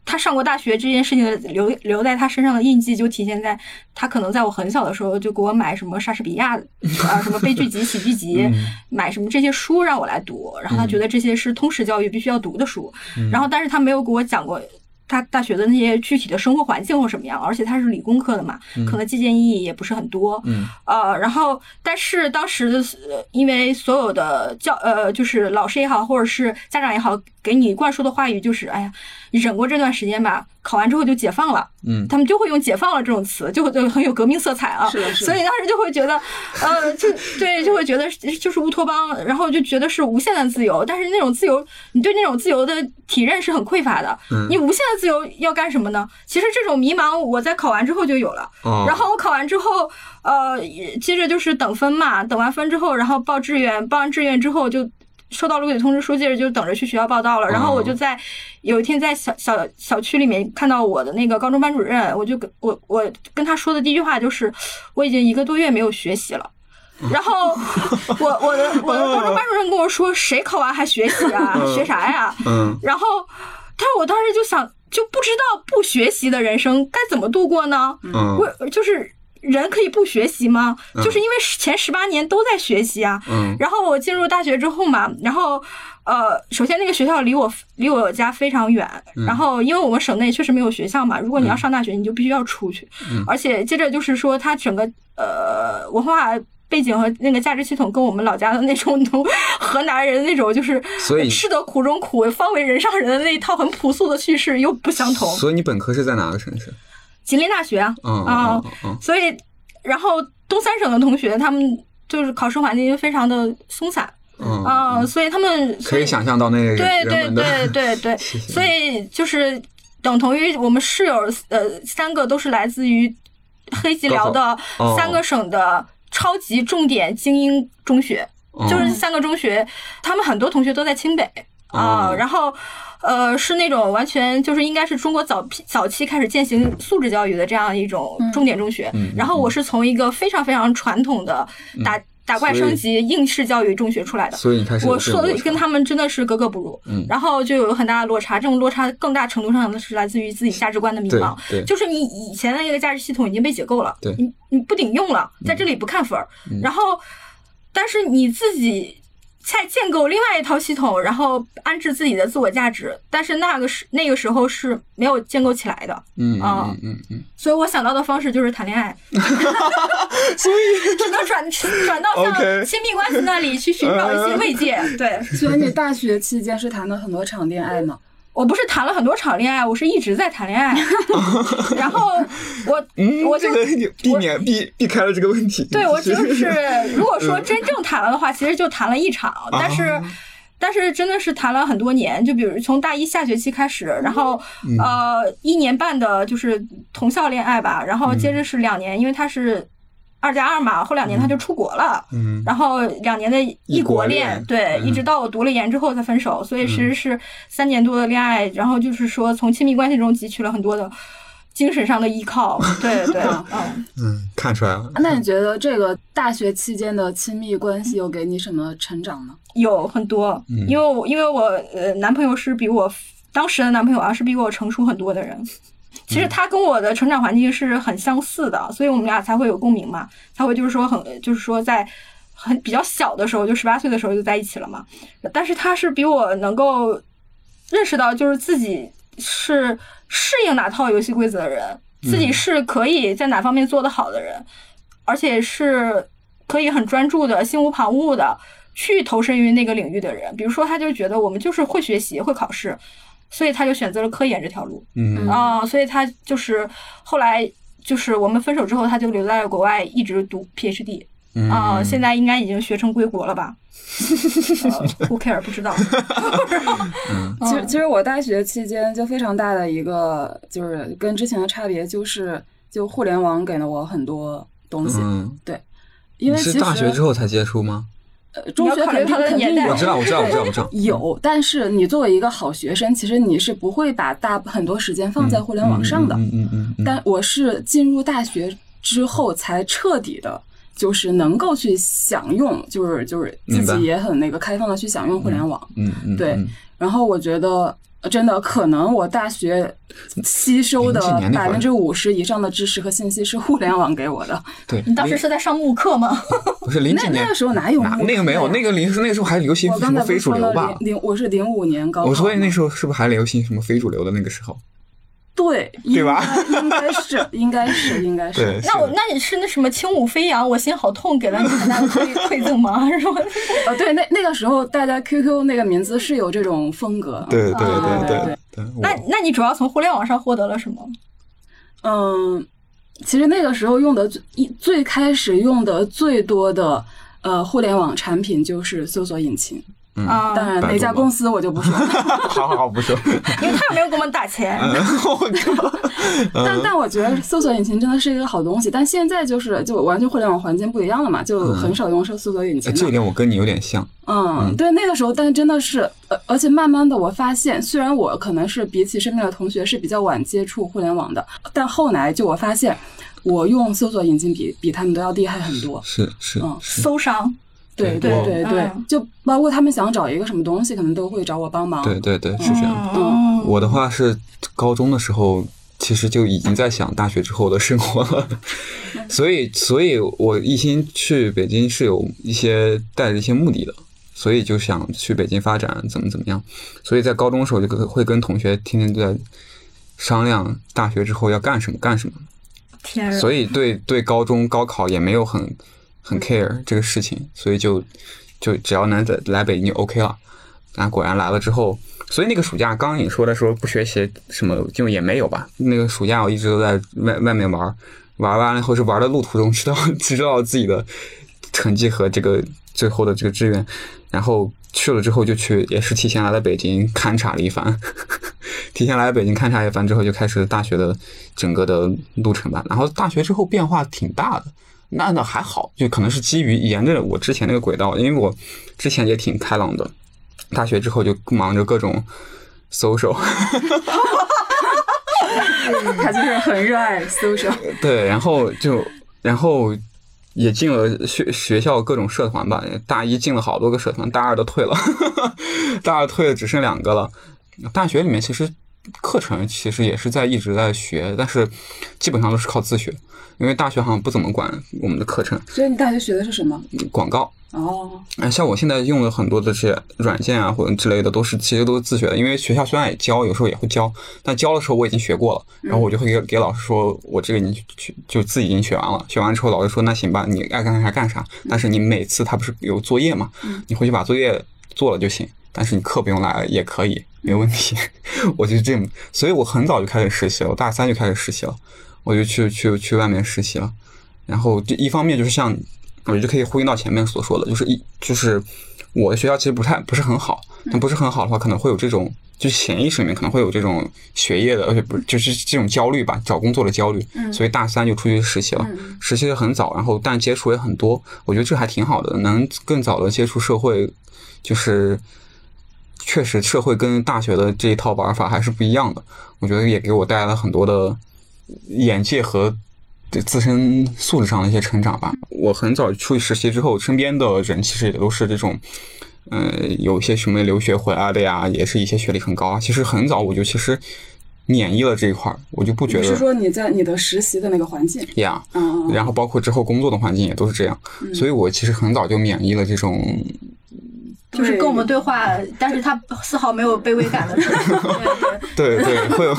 他上过大学这件事情的留留在他身上的印记，就体现在他可能在我很小的时候就给我买什么莎士比亚啊什么悲剧集、喜剧集，嗯。买什么这些书让我来读，然后他觉得这些是通识教育必须要读的书，然后但是他没有给我讲过他大学的那些具体的生活环境或什么样，而且他是理工科的嘛，可能借鉴意义也不是很多，嗯。呃，然后但是当时因为所有的教呃就是老师也好，或者是家长也好，给你灌输的话语就是，哎呀，你忍过这段时间吧，考完之后就解放了。嗯他们就会用“解放了”这种词，就会就很有革命色彩啊。是的是的所以当时就会觉得，呃，就对，就会觉得就是乌托邦，然后就觉得是无限的自由，但是那种自由，你对那种自由的体认是很匮乏的。嗯你无限的自由要干什么呢？其实这种迷茫，我在考完之后就有了。哦然后我考完之后，呃，接着就是等分嘛，等完分之后，然后报志愿，报完志愿之后就收到录取通知书，接着就等着去学校报到了。然后我就在有一天在小小小区里面看到我的那个高中班主任，我就跟我我跟他说的第一句话就是，我已经一个多月没有学习了。然后我我的我的高中班主任跟我说，谁考完还学习啊？学啥呀？嗯然后，但是我当时就想，就不知道不学习的人生该怎么度过呢？嗯我就是人可以不学习吗？就是因为前十八年都在学习啊。嗯然后我进入大学之后嘛，然后呃，首先那个学校离我离我家非常远，然后因为我们省内确实没有学校嘛，如果你要上大学，你就必须要出去，而且接着就是说，它整个呃文化。背景和那个价值系统跟我们老家的那种农河南人那种就是所以吃得苦中苦，方为人上人的那一套很朴素的叙事又不相同。所以你本科是在哪个城市？吉林大学啊，嗯啊所以然后东三省的同学他们就是考试环境非常的松散嗯啊、所以他们可以想象到那个对对对 对对，所以就是等同于我们室友呃三个都是来自于黑吉辽的三个省的超级重点精英中学，哦。就是三个中学，他们很多同学都在清北啊、哦然后。呃，是那种完全就是应该是中国早批早期开始践行素质教育的这样一种重点中学。嗯然后我是从一个非常非常传统的打、打怪升级应试教育中学出来的。所以你开始我说的跟他们真的是格格不入，嗯。然后就有很大的落差。这种落差更大程度上的是来自于自己价值观的迷茫，就是你以前的那个价值系统已经被解构了，你你不顶用了，在这里不看分儿，然后但是你自己在建构另外一套系统，然后安置自己的自我价值，但是那个时那个时候是没有建构起来的，嗯啊。嗯嗯嗯，所以我想到的方式就是谈恋爱，所以 只能转转到像亲密关系那里去寻找一些慰藉。对。所以你大学期间是谈了很多场恋爱吗？我不是谈了很多场恋爱，我是一直在谈恋爱，然后我 嗯，我就这个避免避避开了这个问题。对我就是，如果说真正谈了的话，其实就谈了一场，但是。啊但是真的是谈了很多年，就比如从大一下学期开始，然后、呃一年半的就是同校恋爱吧，然后接着是两年，因为他是二加二嘛，后两年他就出国了，嗯。然后两年的异国恋，国对，嗯。一直到我读了研之后才分手，所以其实是三年多的恋爱，然后就是说从亲密关系中汲取了很多的精神上的依靠，对对，嗯。嗯，看出来了。那你觉得这个大学期间的亲密关系有给你什么成长吗？有很多，嗯。因为我因为我呃男朋友是比我当时的男朋友啊是比我成熟很多的人，其实他跟我的成长环境是很相似的，所以我们俩才会有共鸣嘛，才会就是说很就是说在很比较小的时候，就十八岁的时候就在一起了嘛。但是他是比我能够认识到，就是自己是适应哪套游戏规则的人，自己是可以在哪方面做得好的人，而且是可以很专注的、心无旁骛的去投身于那个领域的人。比如说，他就觉得我们就是会学习、会考试，所以他就选择了科研这条路。嗯啊、所以他就是后来就是我们分手之后，他就留在了国外，一直读 PhD 嗯啊、现在应该已经学成归国了吧？呃 Who care？不知道。其实，其实我大学期间就非常大的一个，就是跟之前的差别，就是就互联网给了我很多东西。嗯，对因为其实是大学之后才接触吗？呃中学肯定肯定有我知道，我知道，我知道，我知道。有，但是你作为一个好学生，其实你是不会把大很多时间放在互联网上的。嗯嗯嗯嗯。但我是进入大学之后才彻底的，就是能够去享用，就是就是自己也很那个开放的去享用互联网。嗯嗯，对嗯然后我觉得。呃真的，可能我大学吸收的百分之五十以上的知识和信息是互联网给我的。对。你当时是在上慕课吗？不是零几年那那个时候哪有哪那个没有，那个零那个时候还流行什我刚才不么非主流吧零？我是零五年高考嘛。我说那时候是不是还流行什么非主流的那个时候？对，对吧应该 应该是，应该是，应该是。那我那你是那什么轻舞飞扬，我心好痛，给了你很大的馈馈赠吗？是吧？呃，对，那那个时候大家 QQ 那个名字是有这种风格。对对啊对对对对。那那你主要从互联网上获得了什么？嗯，其实那个时候用的最一最开始用的最多的呃互联网产品就是搜索引擎。啊，当然，哪家公司我就不说了。好好好，不说。因为他也没有给我们打钱。嗯 我靠！但但我觉得搜索引擎真的是一个好东西，但现在就是就完全互联网环境不一样了嘛，就很少用搜搜索引擎哎这一。点我跟你有点像。嗯，对，那个时候，但真的是，呃，而且慢慢的我发现，虽然我可能是比起身边的同学是比较晚接触互联网的，但后来就我发现，我用搜索引擎比比他们都要厉害很多。是是嗯。搜商，对对对对就包括他们想找一个什么东西，可能都会找我帮忙。对对对，是这样。嗯，我的话是高中的时候，其实就已经在想大学之后的生活了，所以，所以我一心去北京是有一些带着一些目的的，所以就想去北京发展，怎么怎么样。所以在高中的时候就跟会跟同学天天都在商量大学之后要干什么干什么，天啊，所以对对高中高考也没有很很 care 这个事情，所以就就只要能在来北京就 OK 了。啊果然来了之后，所以那个暑假，刚你说的说不学习什么，就也没有吧。那个暑假我一直都在外外面玩，玩完了以后是玩的路途中 知道知道自己的成绩和这个最后的这个志愿，然后去了之后就去，也是提前来了北京勘察了一番，提前来北京勘察一番之后，就开始大学的整个的路程吧。然后大学之后变化挺大的。那那还好，就可能是基于沿着我之前那个轨道，因为我之前也挺开朗的，大学之后就忙着各种 social，他就是很热爱 social。对，然后就然后也进了学学校各种社团吧，大一进了好多个社团，大二都退了，大二退了只剩两个了。大学里面其实课程其实也是在一直在学，但是基本上都是靠自学，因为大学好像不怎么管我们的课程，所以你大学学的是什么？广告。哦，哎，像我现在用的很多的这些软件啊，或者之类的，都是其实都是自学的。因为学校虽然也教，有时候也会教，但教的时候我已经学过了，然后我就会给给老师说，我这个已经去就自己已经学完了。学完之后，老师说那行吧，你爱干啥干啥。但是你每次他不是有作业嘛，你回去把作业做了就行。但是你课不用来也可以，没问题。我就这么，所以我很早就开始实习了，我大三就开始实习了，我就去去去外面实习了。然后这一方面就是像。我就可以呼应到前面所说的，就是一就是我的学校其实不太不是很好，但不是很好的话，可能会有这种就是潜意识里面可能会有这种学业的，而且不就是这种焦虑吧，找工作的焦虑。所以大三就出去实习了，实习的很早，然后但接触也很多，我觉得这还挺好的，能更早的接触社会，就是确实社会跟大学的这一套玩法还是不一样的，我觉得也给我带来了很多的眼界和。自身素质上的一些成长吧。我很早出去实习之后，身边的人其实也都是这种，嗯，有一些什么留学回来的呀，也是一些学历很高啊。其实很早我就其实免疫了这一块儿，我就不觉得。是说你在你的实习的那个环境？呀，嗯，然后包括之后工作的环境也都是这样，所以我其实很早就免疫了这种，就是跟我们对话，但是他丝毫没有卑微感的。对对，会有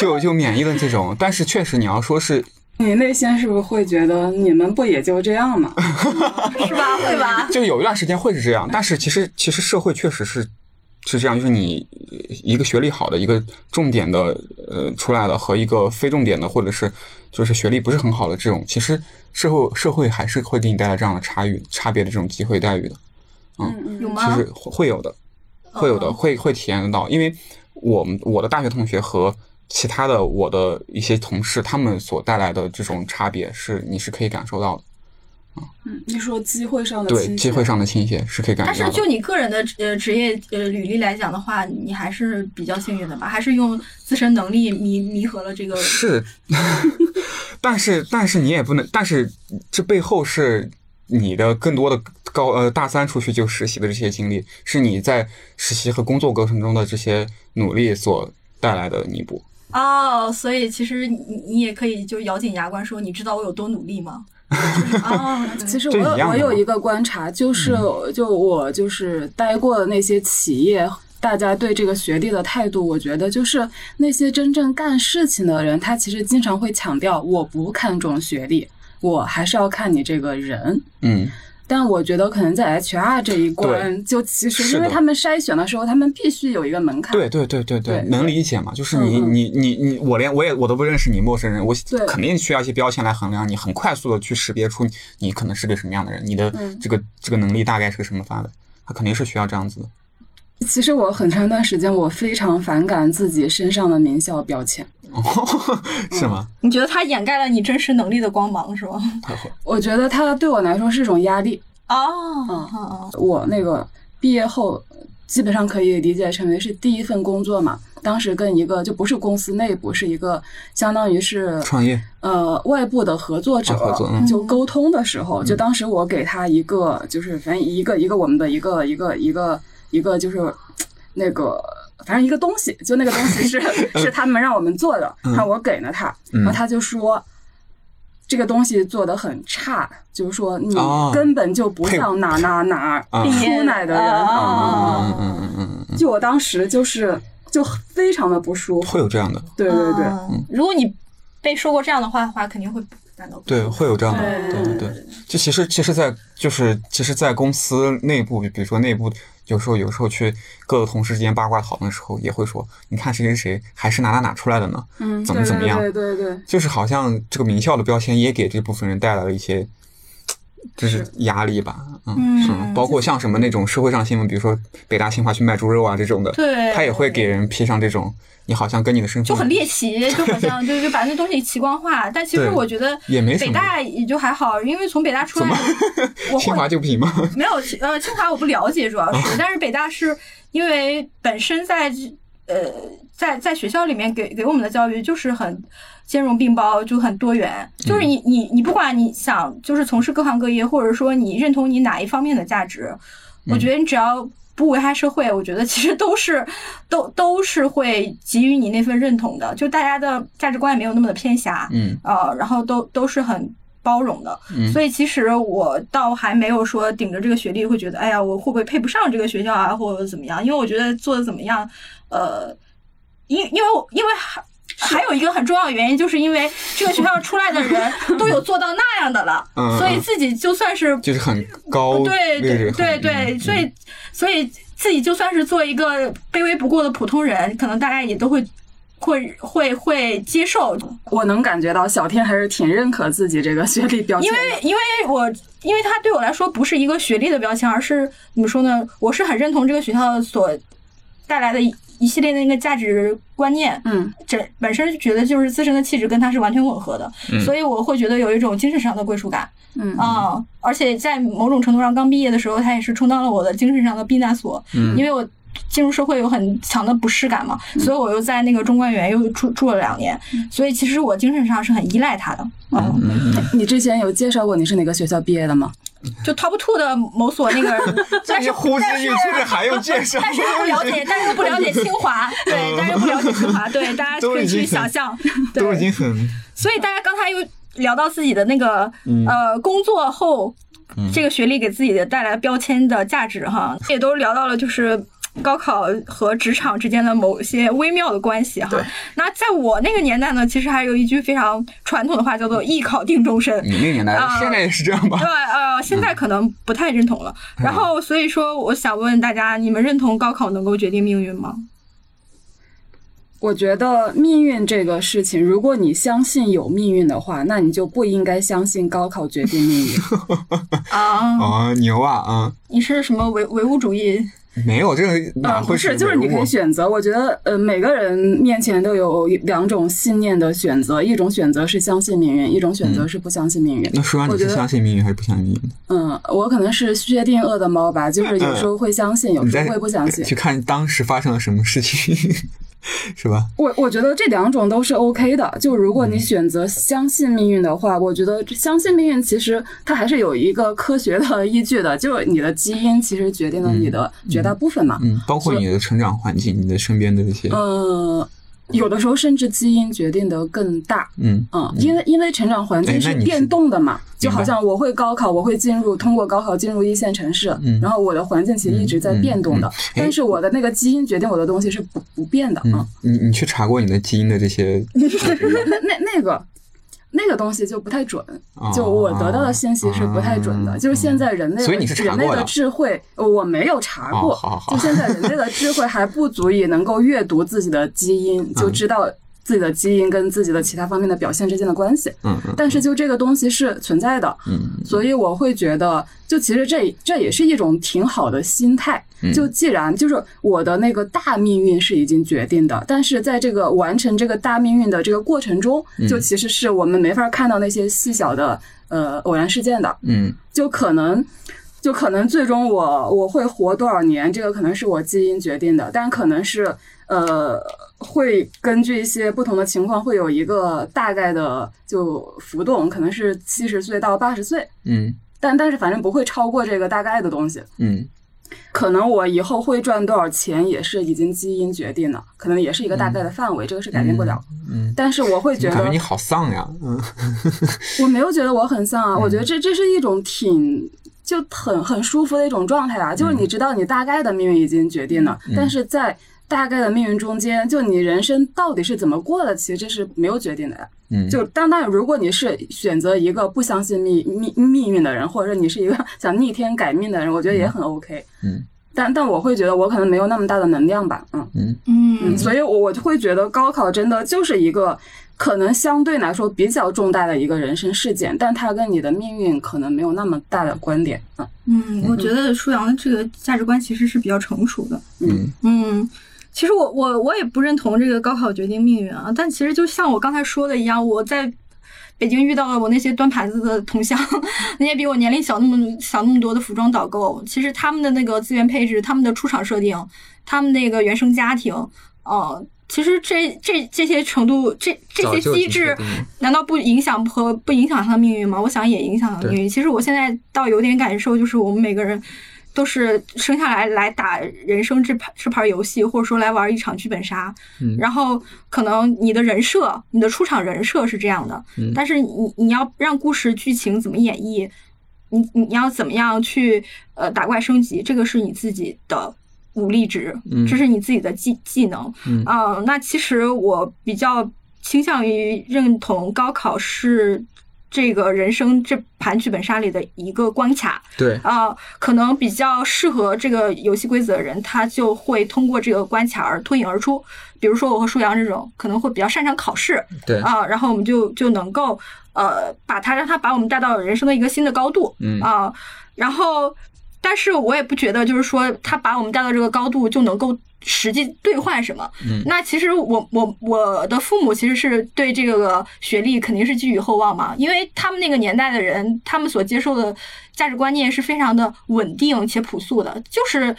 就就免疫了这种，但是确实你要说是。你内心是不是会觉得你们不也就这样吗？是吧？会吧？就有一段时间会是这样，但是其实其实社会确实是是这样，就是你一个学历好的一个重点的呃出来的和一个非重点的或者是就是学历不是很好的这种，其实社会社会还是会给你带来这样的差异差别的这种机会待遇的。嗯，有吗？其实会有的，会有的，会会体验得到，因为我们我的大学同学和。其他的我的一些同事，他们所带来的这种差别是你是可以感受到的，嗯，你说机会上的对机会上的倾斜是可以感受到。但是就你个人的呃职业呃履历来讲的话，你还是比较幸运的吧？还是用自身能力弥弥合了这个是，但是但是你也不能，但是这背后是你的更多的高呃大三出去就实习的这些经历，是你在实习和工作过程中的这些努力所带来的弥补。哦，所以其实你你也可以就咬紧牙关说，你知道我有多努力吗？哦，其实我我有一个观察，就是就我就是待过的那些企业，大家对这个学历的态度，我觉得就是那些真正干事情的人，他其实经常会强调，我不看重学历，我还是要看你这个人。嗯。但我觉得可能在 HR 这一关，就其实因为他们筛选的时候，他们必须有一个门槛。对对对对对，能理解嘛？就是你你你你，我连我也我都不认识你，陌生人，我肯定需要一些标签来衡量你，很快速的去识别出你可能是个什么样的人，你的这个这个能力大概是个什么发的，他肯定是需要这样子的。其实我很长一段时间，我非常反感自己身上的名校标签。是吗？你觉得它掩盖了你真实能力的光芒，是吗？我觉得它对我来说是一种压力。哦，嗯，我那个毕业后，基本上可以理解成为是第一份工作嘛。当时跟一个就不是公司内部，是一个相当于是创业，呃，外部的合作者，就沟通的时候，就当时我给他一个，就是反正一个一个我们的一个一个一个一个就是那个。反正一个东西，就那个东西是 是他们让我们做的，然后我给了他，然后他就说这个东西做的很差，就是说你根本就不像哪哪哪出来的人，嗯嗯嗯嗯，就我当时就是就非常的不舒服，会有这样的，对对对，如果你被说过这样的话的话，肯定会对，会有这样的，对对对，就其实其实，在就是其实，在公司内部，比如说内部。有时候，有时候去各个同事之间八卦讨论的时候，也会说：“你看谁谁谁还是哪哪哪出来的呢？嗯，怎么怎么样？对对对，就是好像这个名校的标签也给这部分人带来了一些，就是压力吧。嗯，是吗？包括像什么那种社会上新闻，比如说北大清华去卖猪肉啊这种的，对，他也会给人披上这种。你好像跟你的身份就很猎奇，就好像 就就把那东西奇观化。但其实我觉得也没北大也就还好，因为从北大出来，我清华就不行吗？没有，呃，清华我不了解，主要是，但是北大是因为本身在呃在在学校里面给给我们的教育就是很兼容并包，就很多元。就是你你你不管你想就是从事各行各业，或者说你认同你哪一方面的价值，我觉得你只要不危害社会，我觉得其实都是都都是会给予你那份认同的，就大家的价值观也没有那么的偏狭，嗯。呃，然后都都是很包容的，嗯。所以其实我倒还没有说顶着这个学历会觉得，哎呀，我会不会配不上这个学校啊，或者怎么样？因为我觉得做的怎么样，呃，因因为我因为还。有一个很重要的原因，就是因为这个学校出来的人都有做到那样的了，嗯所以自己就算是就是很高对对对对，嗯所以所以自己就算是做一个卑微不过的普通人，可能大家也都会会会会接受，我能感觉到小天还是挺认可自己这个学历标签的，因为因为我因为他对我来说不是一个学历的标签，而是怎么说呢？我是很认同这个学校所带来的一一系列的那个价值观念，嗯这本身觉得就是自身的气质跟他是完全吻合的，嗯所以我会觉得有一种精神上的归属感。嗯啊、而且在某种程度上，刚毕业的时候，他也是充当了我的精神上的避难所，嗯因为我进入社会有很强的不适感嘛，所以我又在那个中关园又住住了两年，所以其实我精神上是很依赖他的。嗯，嗯嗯你之前有介绍过你是哪个学校毕业的吗？就 top two 的某所那个，但是呼之但是欲出还用介绍？但是又不了解，但是又不了解清华，对，但是又不了解清华，对，大家可以去想象，都已对，经很所以大家刚才又聊到自己的那个嗯呃工作后嗯这个学历给自己的带来标签的价值哈，也都聊到了就是。高考和职场之间的某些微妙的关系哈，那在我那个年代呢，其实还有一句非常传统的话，叫做“艺考定终身”。你那个年代啊，现在也是这样吧对，？呃，现在可能不太认同了。然后，所以说，我想问大家，你们认同高考能够决定命运吗？我觉得命运这个事情，如果你相信有命运的话，那你就不应该相信高考决定命运。啊，啊，牛啊啊！你是什么唯唯物主义？没有这个哪嗯，会不是，就是你可以选择。我觉得，呃，每个人面前都有两种信念的选择，一种选择是相信命运，一种选择是不相信命运。那说让你是相信命运还是不相信命运的？嗯，我可能是薛定谔的猫吧，就是有时候会相信，有时候会不相信。去看当时发生了什么事情，是吧？我我觉得这两种都是 OK 的。就如嗯果你选择相信命运的话，我觉得相信命运其实它还是有一个科学的依据的，就是你的基因其实决定了你的绝大部分嘛。嗯，包括你的成长环境，你的身边的这些，呃，有的时候甚至基因决定的更大。嗯嗯，因为因为成长环境是是变动的嘛，就好像我会高考，我会进入通过高考进入一线城市，嗯然后我的环境其实一直在变动的，嗯嗯嗯但是我的那个基因决定我的东西是不不变的啊。嗯，你你去查过你的基因的这些，那那那那个那个东西就不太准，哦就我得到的信息是不太准的。哦就是现在人类的所以你是查人类的智慧，呃我没有查过。哦好好就现在人类的智慧还不足以能够阅读自己的基因，就知道自己的基因跟自己的其他方面的表现之间的关系。嗯嗯但是就这个东西是存在的，嗯所以我会觉得，就其实这这也是一种挺好的心态。嗯就既然就是我的那个大命运是已经决定的，但是在这个完成这个大命运的这个过程中，嗯就其实是我们没法看到那些细小的呃偶然事件的，嗯就可能。就可能最终我我会活多少年，这个可能是我基因决定的，但可能是呃会根据一些不同的情况会有一个大概的就浮动，可能是七十岁到八十岁，嗯。但但是反正不会超过这个大概的东西。嗯。可能我以后会赚多少钱也是已经基因决定了，可能也是一个大概的范围，这个是改变不了。嗯，但是我会觉得感觉你好丧呀，嗯我没有觉得我很丧啊，我觉得这这是一种挺就很很舒服的一种状态啊，就是你知道你大概的命运已经决定了，但是在大概的命运中间，就你人生到底是怎么过的，其实这是没有决定的呀。嗯，就当然，如果你是选择一个不相信命命命运的人，或者说你是一个 想逆天改命的人，我觉得也很 OK。嗯。但但我会觉得我可能没有那么大的能量吧，嗯。嗯。嗯。嗯，所以我我就会觉得高考真的就是一个可能相对来说比较重大的一个人生事件，但它跟你的命运可能没有那么大的关联，嗯。嗯，我觉得舒阳的这个价值观其实是比较成熟的。嗯。嗯，其实我我我也不认同这个高考决定命运啊，但其实就像我刚才说的一样，我在北京遇到了我那些端盘子的同乡，那些比我年龄小那么小那么多的服装导购，其实他们的那个资源配置、他们的出厂设定、他们那个原生家庭，呃，其实这这这些程度，这这些机制难道不影响和不影响他的命运吗？我想也影响他的命运。其实我现在倒有点感受，就是我们每个人都是生下来来打人生这盘这盘游戏，或者说来玩一场剧本杀。嗯然后可能你的人设，你的出场人设是这样的，嗯但是你你要让故事剧情怎么演绎，你你要怎么样去呃打怪升级，这个是你自己的武力值，嗯这是你自己的技技能。嗯啊、那其实我比较倾向于认同高考是这个人生这盘剧本杀里的一个关卡。对，啊、可能比较适合这个游戏规则的人，他就会通过这个关卡而脱颖而出。比如说我和舒阳这种，可能会比较擅长考试。对，啊、然后我们就就能够呃把他让他把我们带到人生的一个新的高度。嗯。啊、然后，但是我也不觉得就是说他把我们带到这个高度就能够实际兑换什么。嗯。那其实我我我的父母其实是对这个学历肯定是寄予厚望嘛，因为他们那个年代的人，他们所接受的价值观念是非常的稳定且朴素的，就是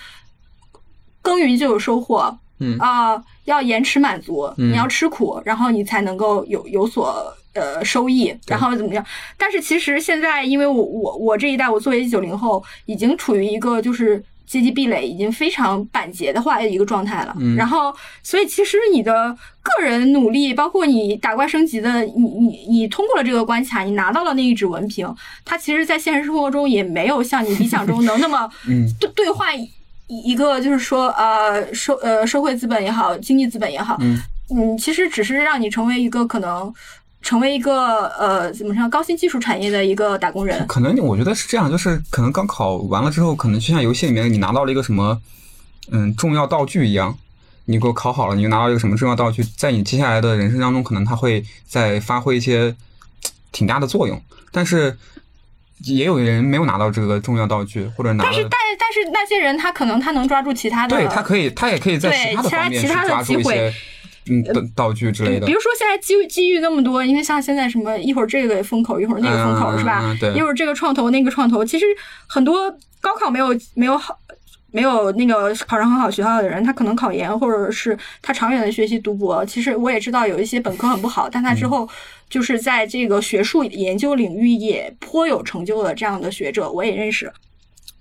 耕耘就有收获，嗯。啊、要延迟满足，嗯。你要吃苦，然后你才能够有有所呃收益，然后怎么样？但是其实现在，因为我我我这一代，我作为九零后，已经处于一个就是阶级壁垒已经非常板结的话一个状态了。嗯。然后，所以其实你的个人努力，包括你打怪升级的，你你你通过了这个关卡，你拿到了那一纸文凭，它其实在现实生活中也没有像你理想中能那么 嗯。兑兑换一一个就是说呃社呃社会资本也好，经济资本也好，嗯。嗯，其实只是让你成为一个可能成为一个呃怎么说高新技术产业的一个打工人。可能我觉得是这样，就是可能高考完了之后，可能就像游戏里面你拿到了一个什么，嗯，重要道具一样，你给我考好了，你就拿到一个什么重要道具，在你接下来的人生当中，可能它会再发挥一些挺大的作用。但是也有人没有拿到这个重要道具，或者拿了但是，但但是那些人他可能他能抓住其他的，对他可以，他也可以在其他的方面去其他的抓住一机会些嗯道道具之类，的比。如说现在机遇机遇那么多，因为像现在什么一会儿这个风口，一会儿那个风口，嗯是吧？对一会儿这个创投，那个创投，其实很多高考没有没有好。没有那个考上很好学校的人，他可能考研，或者是他长远的学习读博。其实我也知道有一些本科很不好，但他嗯之后就是在这个学术研究领域也颇有成就的这样的学者，我也认识。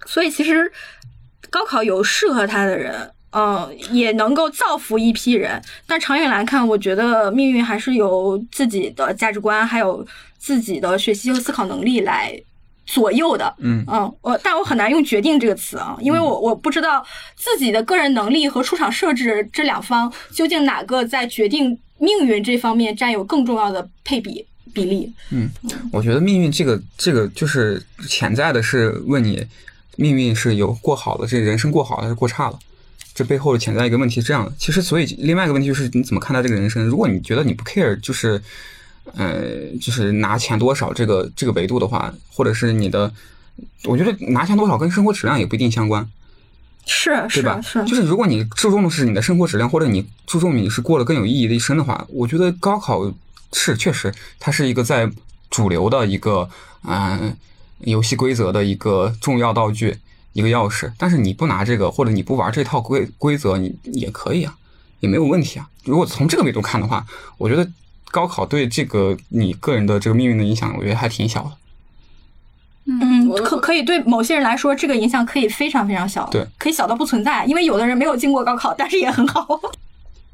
所以其实高考有适合他的人，嗯，也能够造福一批人。但长远来看，我觉得命运还是由自己的价值观，还有自己的学习和思考能力来左右的。嗯嗯，我但我很难用决定这个词啊，因为我我不知道自己的个人能力和出场设置这两方究竟哪个在决定命运这方面占有更重要的配比比例。嗯，我觉得命运这个这个就是潜在的是问你，命运是有过好的，这人生过好还是过差了？这背后的潜在一个问题是这样的。其实，所以另外一个问题就是你怎么看待这个人生？如果你觉得你不 care，就是呃，就是拿钱多少这个这个维度的话，或者是你的，我觉得拿钱多少跟生活质量也不一定相关。是对吧？是是，就是如果你注重的是你的生活质量，或者你注重你是过了更有意义的一生的话，我觉得高考是确实它是一个在主流的一个嗯、呃游戏规则的一个重要道具，一个钥匙。但是你不拿这个，或者你不玩这套规规则，你也可以啊，也没有问题啊。如果从这个维度看的话，我觉得高考对这个你个人的这个命运的影响，我觉得还挺小的。嗯，可可以对某些人来说，这个影响可以非常非常小，对，可以小到不存在。因为有的人没有经过高考，但是也很好。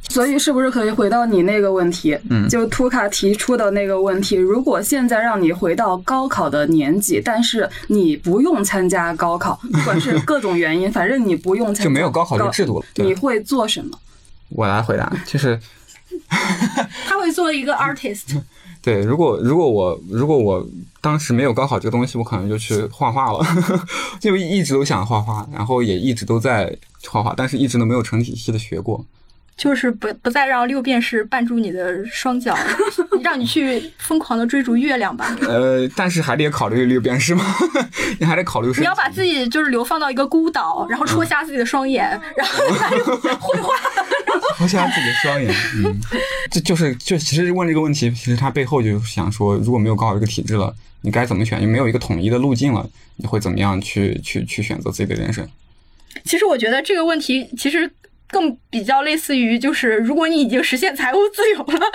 所以是不是可以回到你那个问题？嗯就图卡提出的那个问题，如果现在让你回到高考的年纪，但是你不用参加高考，不管是各种原因，反正你不用参加，就没有高考这个制度了你会做什么？我来回答，就是他会做一个 artist，对，如果如果我如果我当时没有高考这个东西，我可能就去画画了，就一直都想画画，然后也一直都在画画，但是一直都没有成体系的学过。就是不不再让六便士绊住你的双脚，让你去疯狂的追逐月亮吧。呃，但是还得考虑六便士吗？你还得考虑。你要把自己就是流放到一个孤岛，然后戳瞎自己的双眼，然后开始绘画。戳瞎自己的双眼。嗯，这就是就其实问这个问题，其实他背后就想说，如果没有高考这个体制了，你该怎么选？你没有一个统一的路径了，你会怎么样去去去选择自己的人生？其实我觉得这个问题其实更比较类似于，就是如果你已经实现财务自由了，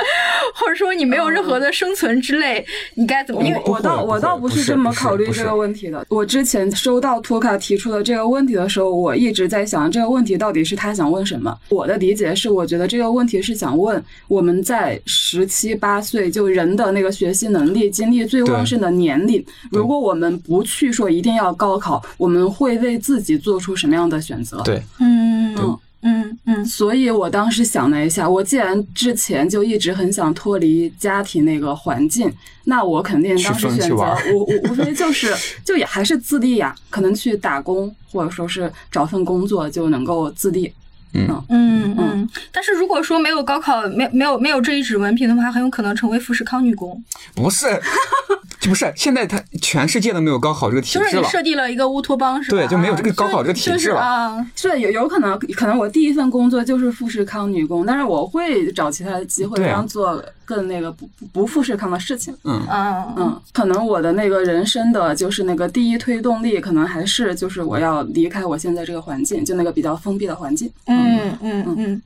或者说你没有任何的生存之类，你该怎么？因为我倒我倒不不是这么考虑这个问题的。我之前收到托卡提出的这个问题的时候，我一直在想这个问题到底是他想问什么。我的理解是，我觉得这个问题是想问我们在十七八岁就人的那个学习能力、精力最旺盛的年龄，如果我们不去说一定要高考，我们会为自己做出什么样的选择？对，嗯嗯嗯嗯所以我当时想了一下，我既然之前就一直很想脱离家庭那个环境，那我肯定当时选择我我无无无非就是 就也还是自立呀，可能去打工或者说是找份工作就能够自立。嗯嗯嗯。但是如果说没有高考，没没有没有这一纸文凭的话，很有可能成为富士康女工，不是，就不是，现在他全世界都没有高考这个体就是你制了。设计了一个乌托邦，是吧？对就没有这个高考这个体制了就是啊。是有有可能，可能我第一份工作就是富士康女工，但是我会找其他的机会，对啊然后做更那个不不不富士康的事情。嗯，嗯嗯，可能我的那个人生的就是那个第一推动力，可能还是就是我要离开我现在这个环境，就那个比较封闭的环境。嗯嗯嗯。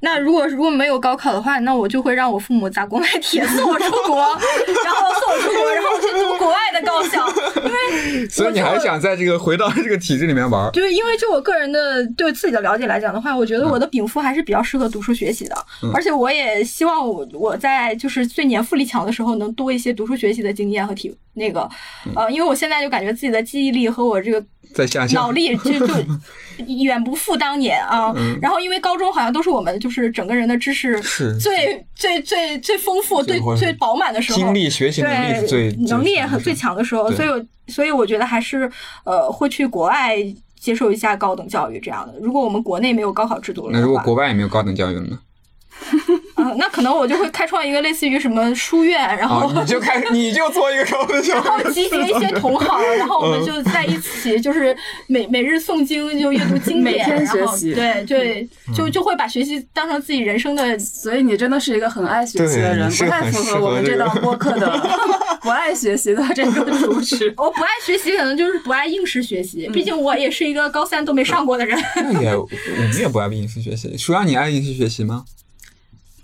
那如果如果没有高考的话，那我就会让我父母砸锅卖铁 送我出国，然后送我出国，然后去读国外的高校，因为 所以你还想在这个回到这个体制里面玩儿？就是因为就我个人的对自己的了解来讲的话，我觉得我嗯。的禀赋还是比较适合读书学习的，而且我也希望我我在就是最年富力强的时候能多一些读书学习的经验和体那个，嗯。呃，因为我现在就感觉自己的记忆力和我这个在下降。脑力就就 远不复当年啊。嗯然后因为高中好像都是我们就是整个人的知识是最最最最丰富、最最饱满的时候，精力、学习能力对能力也很最强的时候，所以我所以我觉得还是呃会去国外接受一下高等教育这样的。如果我们国内没有高考制度了那如果国外也没有高等教育了呢？啊、那可能我就会开创一个类似于什么书院，然后、啊，你就开始，你就做一个 然后育。集结一些同行，然后我嗯们就在一起，就是每每日诵经，就阅读经典，每天学然后习对对，就就会把学习当成自己人生的。所以你真的是一个很爱学习的人，不太符合我们这档播客的不爱学习的这个主旨。我不爱学习，可能就是不爱应试学习。毕竟我也是一个高三都没上过的人。那也，我们也不爱应试学习。舒阳，你爱应试学习吗？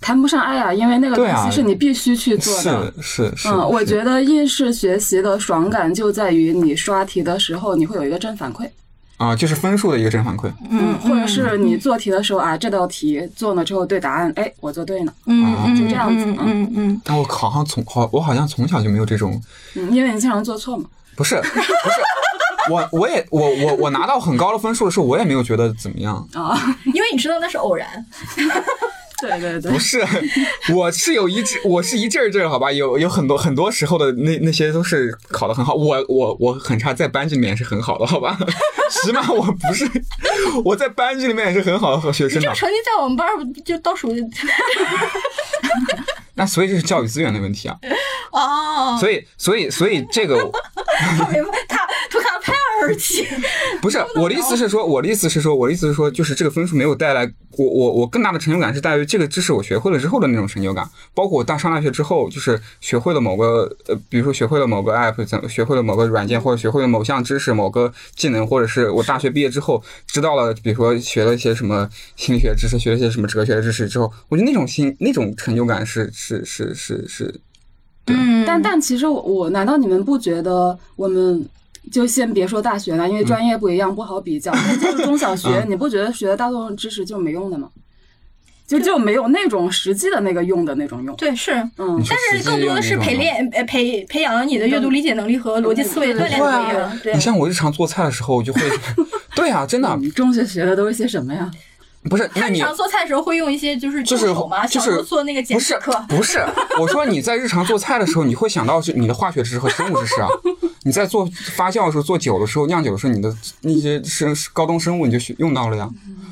谈不上爱啊，因为那个东西是你必须去做的。是是是。嗯，我觉得应试学习的爽感就在于你刷题的时候，你会有一个正反馈，啊，就是分数的一个正反馈。嗯，或者是你做题的时候啊，这道题做了之后对答案，哎，我做对了，嗯嗯，就这样子嗯嗯嗯，但我好像从好，我好像从小就没有这种，嗯，因为你经常做错嘛。不是不是，我我也我我我拿到很高的分数的时候，我也没有觉得怎么样。啊，因为你知道那是偶然。对对对。不，是，我是有一阵，我是一阵儿阵儿，好吧，有有很多很多时候的那那些都是考的很好，我我我很差，在班级里面也是很好的，好吧，起码我不是 我在班级里面也是很好的学生的这，成绩在我们班就倒数那所以这是教育资源的问题啊，哦，所以所以所以这个图卡拍案而起。不是我的意思是说，我的意思是说，我的意思是说，就是这个分数没有带来我我我更大的成就感是在于这个知识我学会了之后的那种成就感，包括我大上大学之后，就是学会了某个呃，比如说学会了某个 app，怎么学会了某个软件，或者学会了某项知识、某个技能，或者是我大学毕业之后知道了，比如说学了一些什么心理学知识，学了一些什么哲学知识之后，我觉得那种心那种成就感是是是是是，嗯但但其实我我难道你们不觉得我们就先别说大学了，因为专业不一样，不好比较。那就是中小学，嗯你不觉得学的大众知识就没用的吗？就就没有那种实际的那个用的那种用。对是，嗯，但是更多的是培练呃培培养了你的阅读理解能力和逻辑思维，锻炼。对你，像我日常做菜的时候，我就会，对呀，真的你中学学的都是些什么呀？不是，那 你他日常做菜的时候会用一些就是就是就是做那个简不是。不是，我说你在日常做菜的时候，你会想到是你的化学知识和生物知识啊。你在做发酵的时候、做酒的时候、酿酒的时候，你的那些生高中生物你就学用到了呀。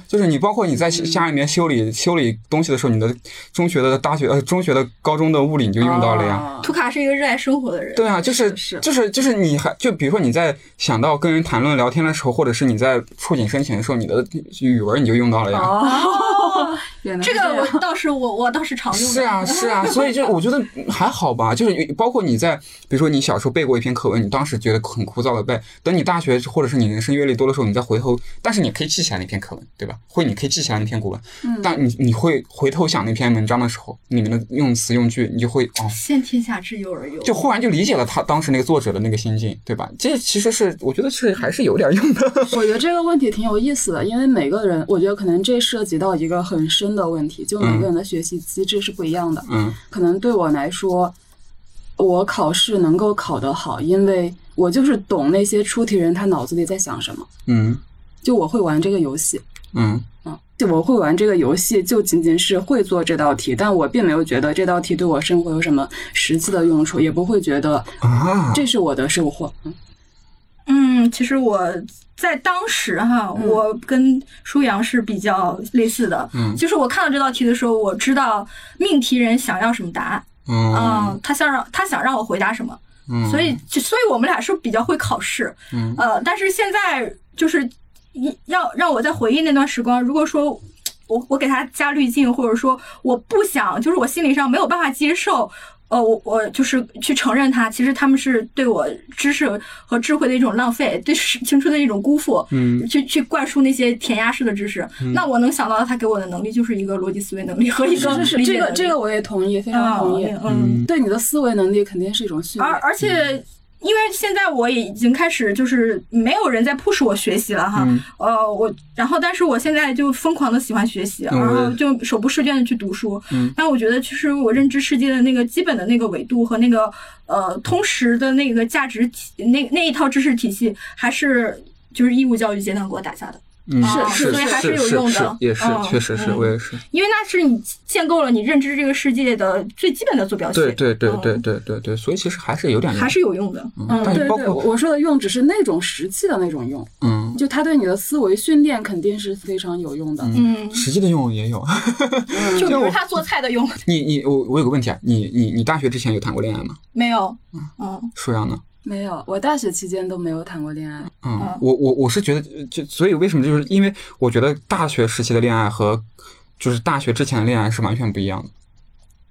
就是你包括你在家里面修理修理东西的时候，你的中学的、大学呃中学的、高中的物理你就用到了呀。啊图卡是一个热爱生活的人。对啊，就是是就是就是你还就比如说你在想到跟人谈论聊天的时候，或者是你在触景生情的时候，你的语文你就用到了呀。哦，哦，原来这个倒是我我倒是常用的。是啊，是啊，所以就我觉得还好吧，就是包括你在，比如说你小时候背过一篇课文，你当时觉得很枯燥的背，等你大学或者是你人生阅历多的时候，你再回头，但是你可以记起来那篇课文，对吧？或你可以记起来那篇古文，但你你会回头想那篇文章的时候，里面的用词用句，你就会哦，先天下之忧而忧，就忽然就理解了他当时那个作者的那个心境，对吧？这其实是我觉得是还是有点用的。我觉得这个问题挺有意思的，因为每个人，我觉得可能这涉及到一个很深的问题，就每个人的学习机制是不一样的。嗯可能对我来说，我考试能够考得好，因为我就是懂那些出题人他脑子里在想什么，嗯就我会玩这个游戏。嗯嗯，就我会玩这个游戏，就仅仅是会做这道题，但我并没有觉得这道题对我生活有什么实际的用处，也不会觉得啊，这是我的收获。嗯嗯，其实我在当时哈，我跟舒阳是比较类似的。嗯就是我看到这道题的时候，我知道命题人想要什么答案，嗯嗯，他想让他想让我回答什么，嗯，所以就所以我们俩是比较会考试，嗯呃，但是现在就是一要让我在回忆那段时光，如果说。我我给他加滤镜，或者说我不想，就是我心理上没有办法接受，呃，我我就是去承认他，其实他们是对我知识和智慧的一种浪费，对时青春的一种辜负，嗯去去灌输那些填鸭式的知识。那我能想到的，他给我的能力就是一个逻辑思维能力和一个是是，理解这个这个我也同意，非常同意。嗯嗯，对你的思维能力肯定是一种训练。而而且。因为现在我也已经开始，就是没有人在 push 我学习了哈，嗯呃，我然后但是我现在就疯狂的喜欢学习，嗯然后就手不释卷的去读书。嗯但我觉得其实我认知世界的那个基本的那个维度和那个呃通识的那个价值体那那一套知识体系，还是就是义务教育阶段给我打下的。是所以还是是有用的是也是嗯确实是嗯我也是。因为那是你建构了你认知这个世界的最基本的坐标系。对对对嗯对对对对，所以其实还是有点用还是有用的。嗯，对对，我说的用只是那种实际的那种用，嗯就它对你的思维训练肯定是非常有用的。嗯，实际的用也有。就比如他做菜的用你你我我有个问题啊，你你你大学之前有谈过恋爱吗？没有？嗯舒阳呢？没有，我大学期间都没有谈过恋爱。嗯，我我我是觉得，就所以为什么就是因为我觉得大学时期的恋爱和就是大学之前的恋爱是完全不一样的，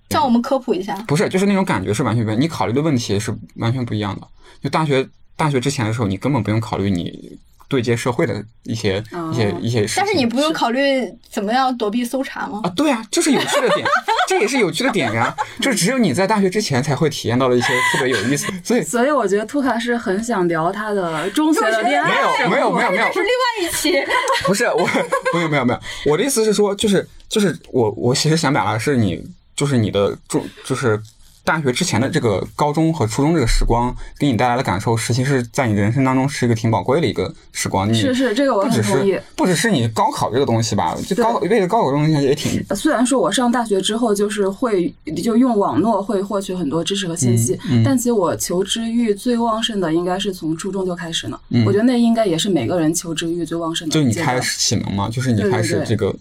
向我们科普一下。不是就是那种感觉是完全不一样，你考虑的问题是完全不一样的。就大学大学之前的时候，你根本不用考虑你对接社会的一些、哦一些一些事情。但是你不用考虑怎么样躲避搜查吗？啊，对啊，就是有趣的点，这也是有趣的点呀。就只有你在大学之前才会体验到的一些特别有意思，所以所以我觉得图卡是很想聊他的中学的恋爱没有没有没有没有这是另外一期。不是我，没有没有没有，我的意思是说，就是就是我我其实想表达的是你，就是你的中就是大学之前的这个高中和初中这个时光给你带来的感受，实际是在你人生当中是一个挺宝贵的一个时光。你是是这个我很同意是。不只是你高考这个东西吧，就高为了高考这个东西也挺虽然说我上大学之后就是会就用网络会获取很多知识和信息，嗯嗯但其实我求知欲最旺盛的应该是从初中就开始了。嗯我觉得那应该也是每个人求知欲最旺盛的就你开始启蒙嘛，就是你开始这个对对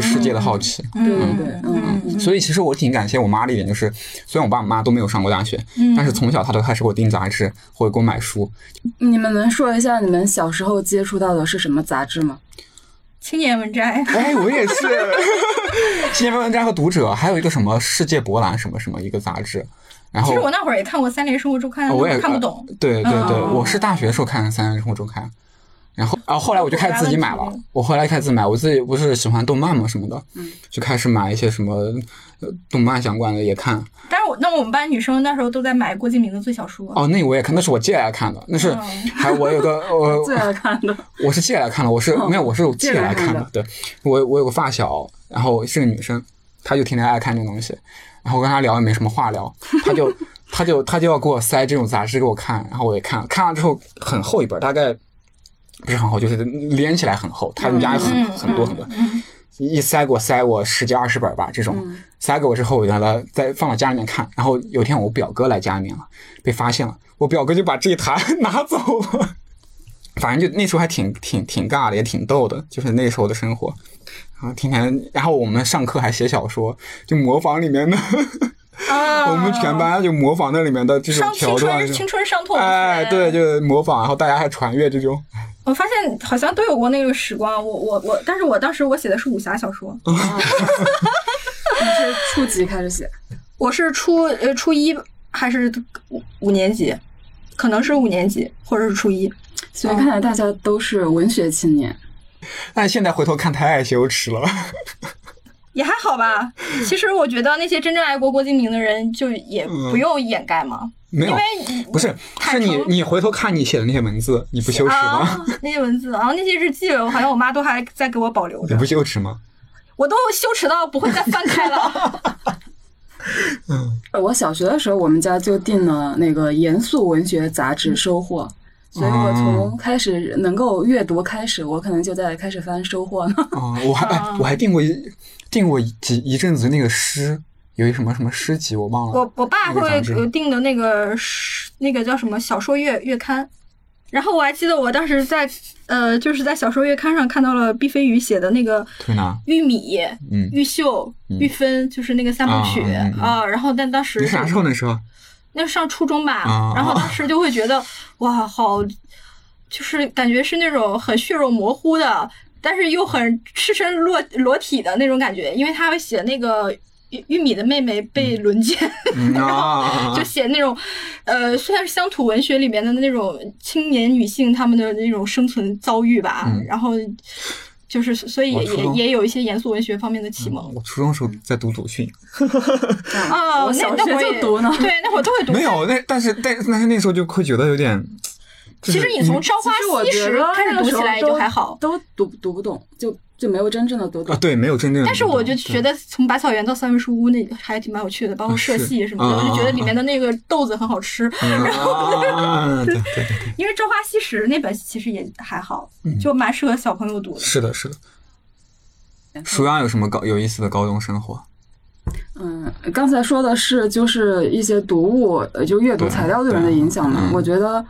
世界的好奇。对对对，嗯，嗯所以其实我挺感谢我妈的一点，就是虽然我爸我妈都没有上过大学，嗯但是从小她都开始给我订杂志或者给我买书。你们能说一下你们小时候接触到的是什么杂志吗？青年文摘。哎，我也是，《青年文摘》和《读者》，还有一个什么《世界博览》什么什么一个杂志。然后其实我那会儿也看过《三联生活周刊》，我也看不懂。对对对，嗯我是大学时候看《三联生活周刊》，然后然，后后来我就开始自己买了我后来开始自己买，我自己不是喜欢动漫嘛什么的，嗯就开始买一些什么呃动漫相关的也看。但是我那我们班女生那时候都在买郭敬明的最小说。哦，那我也看，那是我借来看的，那是嗯还有我有个我最爱看的，我是借来看的，我是哦没有，我是借来看借来看的。对，我我有个发小，然后是个女生，她就天天爱看这东西，然后我跟她聊也没什么话聊，她就 她就她就要给我塞这种杂志给我看，然后我也看，看完之后很厚一本，大概不是很厚，就是连起来很厚，他们家有很多很多，嗯一塞给我塞我十几二十本吧，这种嗯塞给我之后，我就让他再放到家里面看。然后有一天我表哥来家里面了，被发现了，我表哥就把这一沓 拿走了。反正就那时候还挺挺挺尬的，也挺逗的，就是那时候的生活。然后天天，然后我们上课还写小说，就模仿里面的，啊，我们全班就模仿那里面的这种桥段春，。青春伤痛。哎，对，，就模仿，然后大家还传阅这种。我发现好像都有过那个时光。我我我，但是我当时我写的是武侠小说，你是初级开始写？我是初呃初一还是五五年级？可能是五年级或者是初一。所以看来大家都是文学青年。但现在回头看太爱羞耻了。也还好吧。其实我觉得那些真正爱国郭敬明的人，就也不用掩盖嘛。没有因为不是，是你你回头看你写的那些文字，你不羞耻吗？啊，那些文字，然后那些日记，好像我妈都还在给我保留着你不，羞耻吗？我都羞耻到不会再翻开了。我小学的时候，我们家就订了那个严肃文学杂志《收获》，所以我从开始能够阅读开始，我可能就在开始翻《收获》呢。哦，我还哎我还订过一订过一几一阵子那个诗，有一什么什么诗集我忘了。我我爸会订的那个诗那个叫什么小说月月刊，然后我还记得我当时在呃就是在小说月刊上看到了毕飞宇写的那个推拿玉米、嗯玉秀、嗯玉芬，就是那个三部曲啊。然后但当时你啥时候那时候？那上初中吧，啊然后当时就会觉得哇，好，就是感觉是那种很血肉模糊的，但是又很赤身裸裸体的那种感觉，因为他会写那个玉玉米的妹妹被轮奸，嗯啊 就写那种，呃，虽然是乡土文学里面的那种青年女性她们的那种生存遭遇吧，嗯然后就是所以也也有一些严肃文学方面的启蒙。我初中时候在读鲁迅，啊，那那会儿也就读呢。对，那会儿都会读。没有那但是但但是那时候就会觉得有点，就其实你从《朝花夕拾》开始读起来就都还好，都读读不懂，就就没有真正的读懂啊。对没有真正的，但是我就觉得从百草园到三味书屋那还挺蛮有趣的，包括社戏什么的，啊我就觉得里面的那个豆子很好吃。然后对对对对，因为《朝花夕拾》那本其实也还好，嗯就蛮适合小朋友读的。是的是的。舒阳有什么高有意思的高中生活？嗯，刚才说的是就是一些读物，呃，就阅读材料对人的影响嘛。我觉得，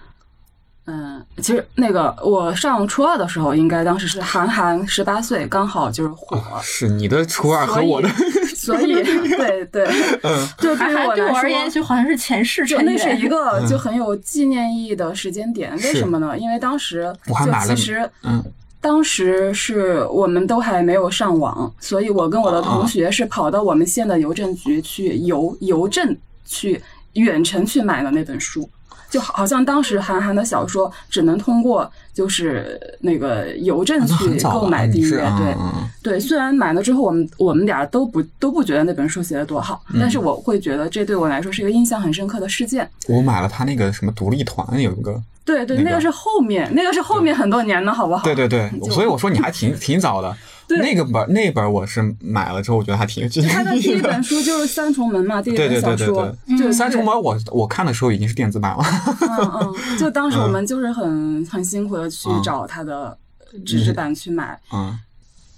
嗯，其实那个我上初二的时候，应该当时是韩寒十八岁，刚好就是火，是你的初二和我的，所以对 对，嗯就对于我来韩寒对我而言说。就好像是前世就。那是一个嗯就很有纪念意义的时间点，为什么呢？因为当时就其实嗯当时是我们都还没有上网，所以我跟我的同学是跑到我们县的邮政局去邮邮政去远程去买了那本书。就好像当时韩寒的小说只能通过就是那个邮政去购买订阅，对对。虽然买了之后，我们我们俩都不都不觉得那本书写的多好，但是我会觉得这对我来说是一个印象很深刻的事件。我买了他那个什么独立团有一个，对对，那个那个是后面，那个是后面很多年的好不好？对对对，所以我说你还挺挺早的。对那个本那本我是买了之后，我觉得还挺有纪他的第念意义一本书就是《三重门》嘛，第一本小说对对对，嗯就三重门我我看的时候已经是电子版了。嗯嗯，就当时我们就是很很辛苦的去嗯找他的纸质版去买。嗯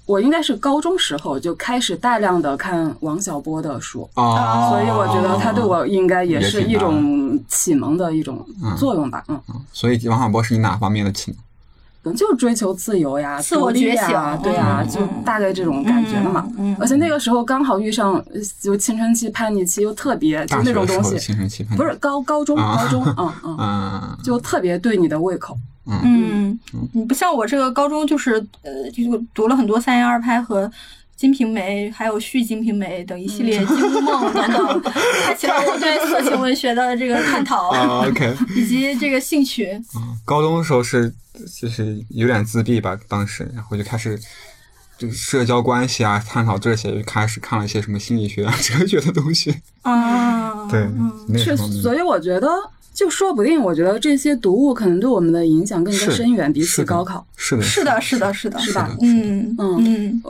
我应该是高中时候就开始大量的看王小波的书，啊，所以我觉得他对我应该也是一种启蒙的一种作用吧。嗯，所以王小波是你哪方面的启蒙？可能就是追求自由呀、自我觉醒、啊对呀，嗯就大概这种感觉的嘛。嗯嗯而且那个时候刚好遇上呃就青春期、叛逆期，又特别就那种东西，青春期叛逆不是高高中啊高中，嗯 嗯，嗯就特别对你的胃口。嗯，你不像我这个高中就是呃，就读了很多三言二拍和。《金瓶梅》还有续《金瓶梅》等一系列《金屋梦》等等，开启了我对色情文学的这个探讨，啊 OK，以及这个兴趣。高中的时候是就是有点自闭吧，当时然后就开始。这个社交关系啊，探讨这些，就开始看了一些什么心理学啊、哲学的东西。啊，对，嗯是，所以我觉得，就说不定，我觉得这些读物可能对我们的影响更加深远，比起高考。是的，是的，是的，是的，是吧嗯嗯嗯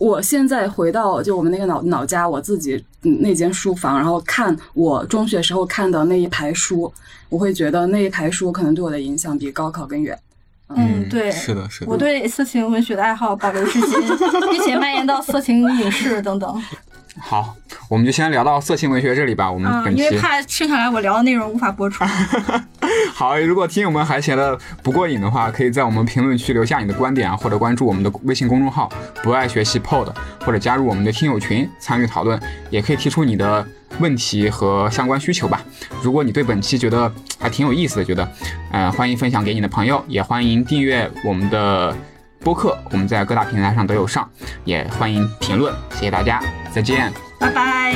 我现在回到就我们那个老老家，我自己嗯那间书房，然后看我中学时候看的那一排书，我会觉得那一排书可能对我的影响比高考更远。嗯，对，是的，是的。我对色情文学的爱好保留至今，并且蔓延到色情影视等等。好，我们就先聊到色情文学这里吧。我们嗯，本期因为怕剩下来我聊的内容无法播出。好，如果听友们还觉得不过瘾的话，可以在我们评论区留下你的观点啊，或者关注我们的微信公众号“不爱学习 Pod”，或者加入我们的听友群参与讨论，也可以提出你的问题和相关需求吧。如果你对本期觉得还挺有意思的，觉得，呃，欢迎分享给你的朋友，也欢迎订阅我们的播客，我们在各大平台上都有上，也欢迎评论，谢谢大家，再见。拜拜。